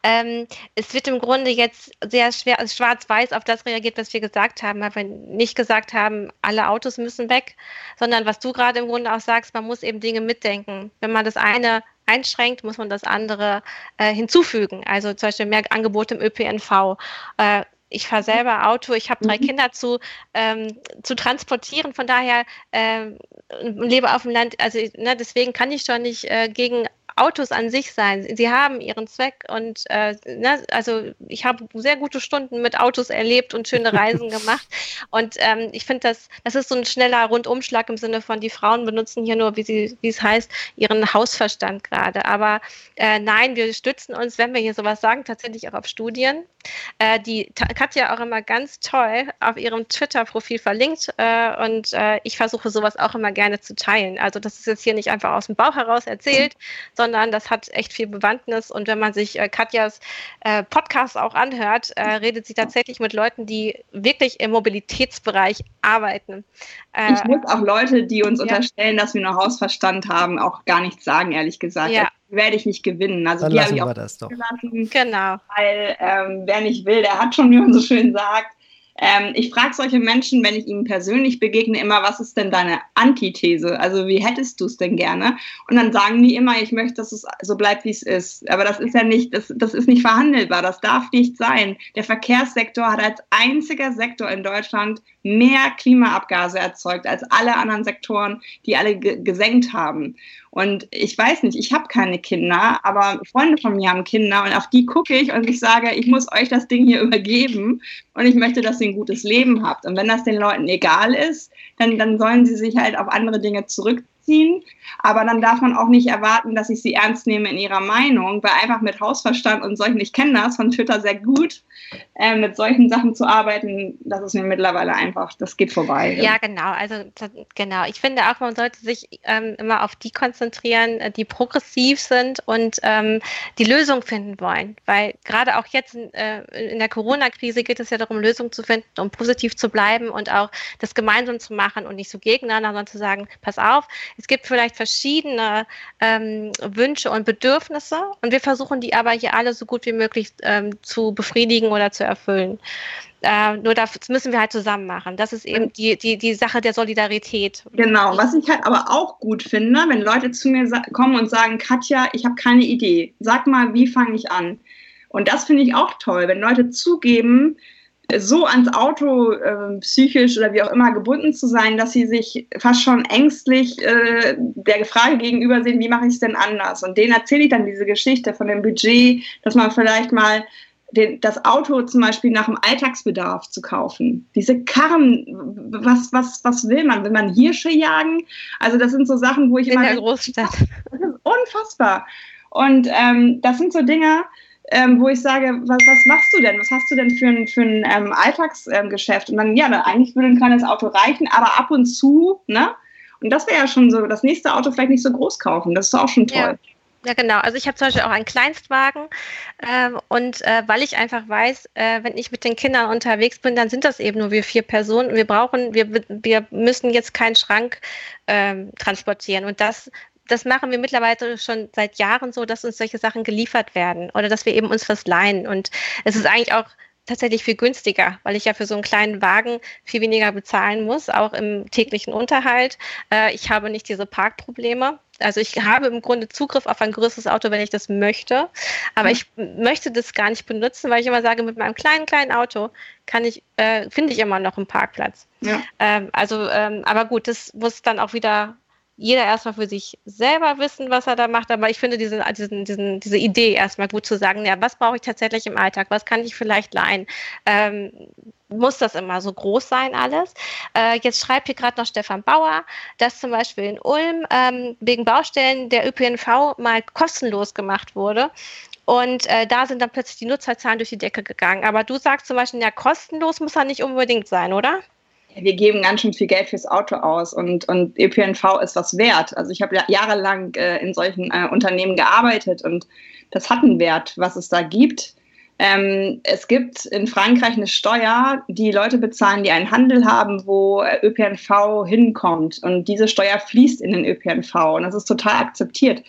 Ähm, es wird im Grunde jetzt sehr schwer, also schwarz-weiß auf das reagiert, was wir gesagt haben, weil wir nicht gesagt haben, alle Autos müssen weg, sondern was du gerade im Grunde auch sagst, man muss eben Dinge mitdenken. Wenn man das eine einschränkt, muss man das andere äh, hinzufügen. Also zum Beispiel mehr Angebote im ÖPNV. Äh, ich fahre selber Auto, ich habe drei mhm. Kinder zu, ähm, zu transportieren, von daher ähm, lebe auf dem Land, also ne, deswegen kann ich schon nicht äh, gegen Autos an sich sein. Sie haben ihren Zweck und äh, ne, also ich habe sehr gute Stunden mit Autos erlebt und schöne Reisen gemacht. Und ähm, ich finde, das, das ist so ein schneller Rundumschlag im Sinne von, die Frauen benutzen hier nur, wie, sie, wie es heißt, ihren Hausverstand gerade. Aber äh, nein, wir stützen uns, wenn wir hier sowas sagen, tatsächlich auch auf Studien, äh, die Katja auch immer ganz toll auf ihrem Twitter-Profil verlinkt. Äh, und äh, ich versuche sowas auch immer gerne zu teilen. Also das ist jetzt hier nicht einfach aus dem Bauch heraus erzählt, sondern sondern das hat echt viel Bewandtnis. Und wenn man sich äh, Katjas äh, Podcast auch anhört, äh, redet sie tatsächlich mit Leuten, die wirklich im Mobilitätsbereich arbeiten. Äh, ich muss auch Leute, die uns ja. unterstellen, dass wir nur Hausverstand haben, auch gar nichts sagen, ehrlich gesagt. Ja. werde ich nicht gewinnen. Also Dann die habe ich auch das doch. Gelassen, genau. Weil ähm, wer nicht will, der hat schon, wie man so schön sagt. Ähm, ich frage solche Menschen, wenn ich ihnen persönlich begegne, immer, was ist denn deine Antithese? Also wie hättest du es denn gerne? Und dann sagen die immer, ich möchte, dass es so bleibt, wie es ist. Aber das ist ja nicht, das, das ist nicht verhandelbar. Das darf nicht sein. Der Verkehrssektor hat als einziger Sektor in Deutschland mehr Klimaabgase erzeugt als alle anderen Sektoren, die alle gesenkt haben. Und ich weiß nicht, ich habe keine Kinder, aber Freunde von mir haben Kinder und auf die gucke ich und ich sage, ich muss euch das Ding hier übergeben und ich möchte, dass ihr ein gutes Leben habt. Und wenn das den Leuten egal ist, dann, dann sollen sie sich halt auf andere Dinge zurückziehen nachvollziehen, aber dann darf man auch nicht erwarten, dass ich sie ernst nehme in ihrer Meinung, weil einfach mit Hausverstand und solchen, ich kenne das von Twitter sehr gut, äh, mit solchen Sachen zu arbeiten, das ist mir mittlerweile einfach, das geht vorbei. Ja, genau, also genau. Ich finde auch, man sollte sich ähm, immer auf die konzentrieren, äh, die progressiv sind und ähm, die Lösung finden wollen, weil gerade auch jetzt in, äh, in der Corona-Krise geht es ja darum, Lösungen zu finden, um positiv zu bleiben und auch das gemeinsam zu machen und nicht so gegeneinander, sondern zu sagen, pass auf, es gibt vielleicht verschiedene ähm, Wünsche und Bedürfnisse und wir versuchen die aber hier alle so gut wie möglich ähm, zu befriedigen oder zu erfüllen. Äh, nur das müssen wir halt zusammen machen. Das ist eben die, die, die Sache der Solidarität. Genau, was ich halt aber auch gut finde, wenn Leute zu mir kommen und sagen, Katja, ich habe keine Idee, sag mal, wie fange ich an? Und das finde ich auch toll, wenn Leute zugeben, so ans Auto äh, psychisch oder wie auch immer gebunden zu sein, dass sie sich fast schon ängstlich äh, der Frage gegenüber sehen, wie mache ich es denn anders? Und denen erzähle ich dann diese Geschichte von dem Budget, dass man vielleicht mal den, das Auto zum Beispiel nach dem Alltagsbedarf zu kaufen. Diese Karren, was, was, was will man? Will man Hirsche jagen? Also das sind so Sachen, wo ich In immer... In der Großstadt. Das ist unfassbar. Und ähm, das sind so Dinge, ähm, wo ich sage, was, was, machst du denn? Was hast du denn für ein, für ein ähm, Alltagsgeschäft? und dann, ja, dann, eigentlich würde ein kleines Auto reichen, aber ab und zu, ne? Und das wäre ja schon so, das nächste Auto vielleicht nicht so groß kaufen. Das ist auch schon toll. Ja. Ja, genau. Also ich habe zum Beispiel auch einen Kleinstwagen ähm, und äh, weil ich einfach weiß, äh, wenn ich mit den Kindern unterwegs bin, dann sind das eben nur wir vier Personen. Wir brauchen, wir, wir müssen jetzt keinen Schrank ähm, transportieren und das das machen wir mittlerweile schon seit Jahren so, dass uns solche Sachen geliefert werden oder dass wir eben uns was leihen. Und es ist eigentlich auch tatsächlich viel günstiger, weil ich ja für so einen kleinen Wagen viel weniger bezahlen muss, auch im täglichen Unterhalt. Äh, ich habe nicht diese Parkprobleme. Also ich habe im Grunde Zugriff auf ein größeres Auto, wenn ich das möchte. Aber mhm. ich möchte das gar nicht benutzen, weil ich immer sage, mit meinem kleinen, kleinen Auto kann ich, äh, finde ich immer noch einen Parkplatz. Ja. Ähm, also, ähm, aber gut, das muss dann auch wieder jeder erstmal für sich selber wissen, was er da macht. Aber ich finde diese, diesen, diesen, diese Idee erstmal gut zu sagen, ja, was brauche ich tatsächlich im Alltag? Was kann ich vielleicht leihen? Ähm, muss das immer so groß sein alles? Äh, jetzt schreibt hier gerade noch Stefan Bauer, dass zum Beispiel in Ulm ähm, wegen Baustellen der ÖPNV mal kostenlos gemacht wurde. Und äh, da sind dann plötzlich die Nutzerzahlen durch die Decke gegangen. Aber du sagst zum Beispiel, ja, kostenlos muss er nicht unbedingt sein, oder? Wir geben ganz schön viel Geld fürs Auto aus und, und ÖPNV ist was wert. Also ich habe jahrelang äh, in solchen äh, Unternehmen gearbeitet und das hat einen Wert, was es da gibt. Ähm, es gibt in Frankreich eine Steuer, die Leute bezahlen, die einen Handel haben, wo äh, ÖPNV hinkommt. Und diese Steuer fließt in den ÖPNV und das ist total akzeptiert.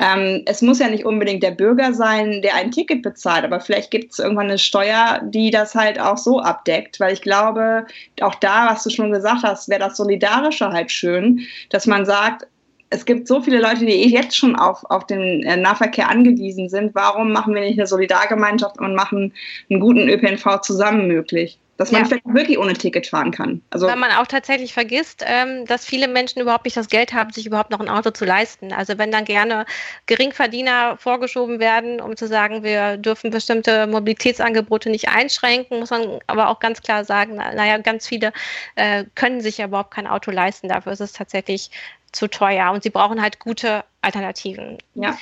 Ähm, es muss ja nicht unbedingt der Bürger sein, der ein Ticket bezahlt, aber vielleicht gibt es irgendwann eine Steuer, die das halt auch so abdeckt, weil ich glaube, auch da, was du schon gesagt hast, wäre das Solidarische halt schön, dass man sagt, es gibt so viele Leute, die jetzt schon auf, auf den äh, Nahverkehr angewiesen sind. Warum machen wir nicht eine Solidargemeinschaft und machen einen guten ÖPNV zusammen möglich? Dass man ja. vielleicht wirklich ohne Ticket fahren kann. Also Weil man auch tatsächlich vergisst, ähm, dass viele Menschen überhaupt nicht das Geld haben, sich überhaupt noch ein Auto zu leisten. Also wenn dann gerne Geringverdiener vorgeschoben werden, um zu sagen, wir dürfen bestimmte Mobilitätsangebote nicht einschränken, muss man aber auch ganz klar sagen, naja, ganz viele äh, können sich ja überhaupt kein Auto leisten. Dafür ist es tatsächlich zu teuer und sie brauchen halt gute Alternativen. Ja.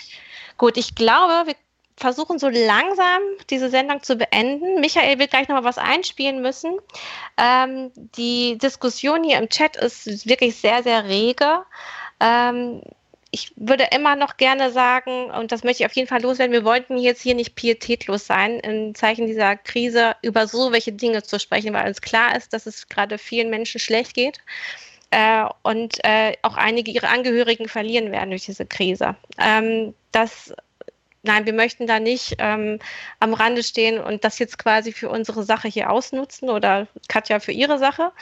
Gut, ich glaube, wir versuchen so langsam diese Sendung zu beenden. Michael wird gleich noch mal was einspielen müssen. Ähm, die Diskussion hier im Chat ist wirklich sehr, sehr rege. Ähm, ich würde immer noch gerne sagen, und das möchte ich auf jeden Fall loswerden, wir wollten jetzt hier nicht pietätlos sein, im Zeichen dieser Krise über so welche Dinge zu sprechen, weil uns klar ist, dass es gerade vielen Menschen schlecht geht. Äh, und äh, auch einige ihre Angehörigen verlieren werden durch diese Krise. Ähm, das nein, wir möchten da nicht ähm, am Rande stehen und das jetzt quasi für unsere Sache hier ausnutzen oder Katja für ihre Sache,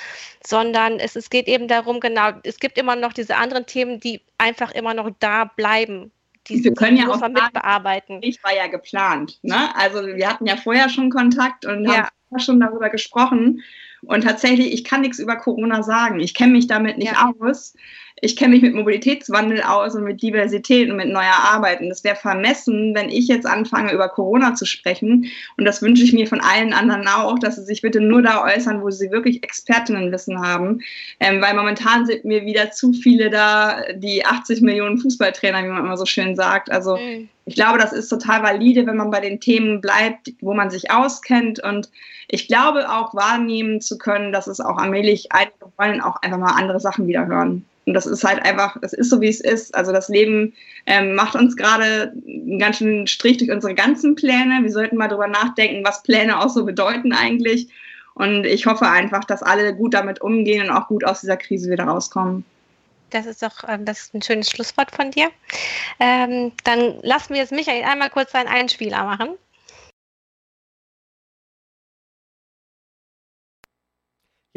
sondern es, es geht eben darum, genau, es gibt immer noch diese anderen Themen, die einfach immer noch da bleiben. Die wir können ja auch sagen, mitbearbeiten. Ich war ja geplant. Ne? Also wir hatten ja vorher schon Kontakt und ja. haben schon darüber gesprochen. Und tatsächlich, ich kann nichts über Corona sagen. Ich kenne mich damit nicht ja. aus. Ich kenne mich mit Mobilitätswandel aus und mit Diversität und mit neuer Arbeit. Und es wäre vermessen, wenn ich jetzt anfange, über Corona zu sprechen. Und das wünsche ich mir von allen anderen auch, dass sie sich bitte nur da äußern, wo sie wirklich Expertinnenwissen haben. Ähm, weil momentan sind mir wieder zu viele da, die 80 Millionen Fußballtrainer, wie man immer so schön sagt. Also mhm. ich glaube, das ist total valide, wenn man bei den Themen bleibt, wo man sich auskennt. Und ich glaube auch wahrnehmen zu können, dass es auch allmählich einige wollen auch einfach mal andere Sachen wieder hören. Und das ist halt einfach, es ist so, wie es ist. Also das Leben ähm, macht uns gerade einen ganz schönen Strich durch unsere ganzen Pläne. Wir sollten mal drüber nachdenken, was Pläne auch so bedeuten eigentlich. Und ich hoffe einfach, dass alle gut damit umgehen und auch gut aus dieser Krise wieder rauskommen. Das ist doch ähm, das ist ein schönes Schlusswort von dir. Ähm, dann lassen wir jetzt Michael einmal kurz seinen Einspieler machen.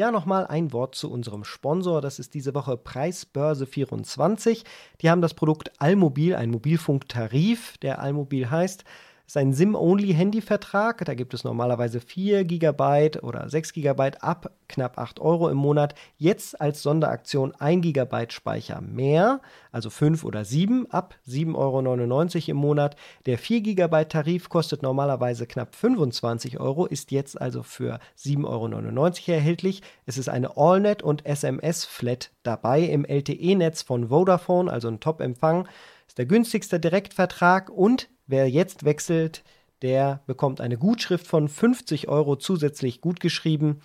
Ja, nochmal ein Wort zu unserem Sponsor. Das ist diese Woche Preisbörse24. Die haben das Produkt Almobil, ein Mobilfunktarif, der Almobil heißt ist ein SIM-Only-Handyvertrag. Da gibt es normalerweise 4 GB oder 6 GB ab knapp 8 Euro im Monat. Jetzt als Sonderaktion 1 GB Speicher mehr, also 5 oder 7 ab 7,99 Euro im Monat. Der 4 GB Tarif kostet normalerweise knapp 25 Euro, ist jetzt also für 7,99 Euro erhältlich. Es ist eine AllNet und SMS-Flat dabei im LTE-Netz von Vodafone, also ein Top-Empfang. Ist der günstigste Direktvertrag und Wer jetzt wechselt, der bekommt eine Gutschrift von 50 Euro zusätzlich gutgeschrieben.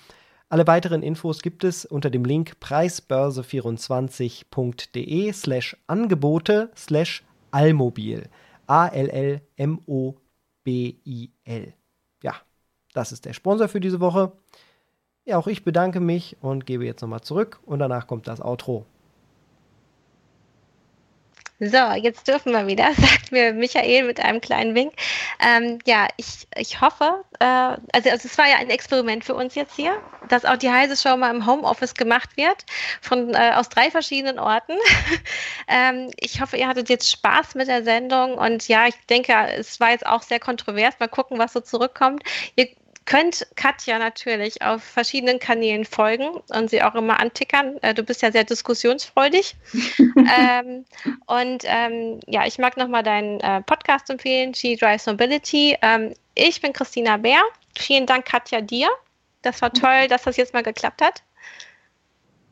Alle weiteren Infos gibt es unter dem Link preisbörse24.de slash Angebote slash Allmobil. A-L-L-M-O-B-I-L. Ja, das ist der Sponsor für diese Woche. Ja, auch ich bedanke mich und gebe jetzt nochmal zurück und danach kommt das Outro. So, jetzt dürfen wir wieder, sagt mir Michael mit einem kleinen Wink. Ähm, ja, ich, ich hoffe, äh, also, also es war ja ein Experiment für uns jetzt hier, dass auch die heiße Show mal im Homeoffice gemacht wird, von, äh, aus drei verschiedenen Orten. ähm, ich hoffe, ihr hattet jetzt Spaß mit der Sendung und ja, ich denke, es war jetzt auch sehr kontrovers. Mal gucken, was so zurückkommt. Ihr könnt Katja natürlich auf verschiedenen Kanälen folgen und sie auch immer antickern. Äh, du bist ja sehr diskussionsfreudig. ähm, und ähm, ja, ich mag nochmal deinen äh, Podcast empfehlen, She Drives Mobility. Ähm, ich bin Christina Bär. Vielen Dank, Katja, dir. Das war toll, dass das jetzt mal geklappt hat.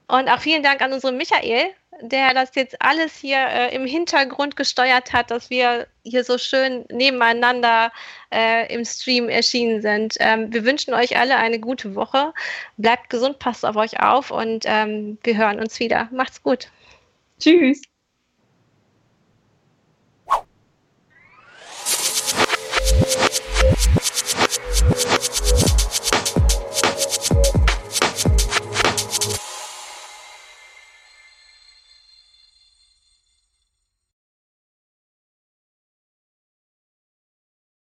Und auch vielen Dank an unseren Michael, der das jetzt alles hier äh, im Hintergrund gesteuert hat, dass wir hier so schön nebeneinander äh, im Stream erschienen sind. Ähm, wir wünschen euch alle eine gute Woche. Bleibt gesund, passt auf euch auf und ähm, wir hören uns wieder. Macht's gut. Tschüss.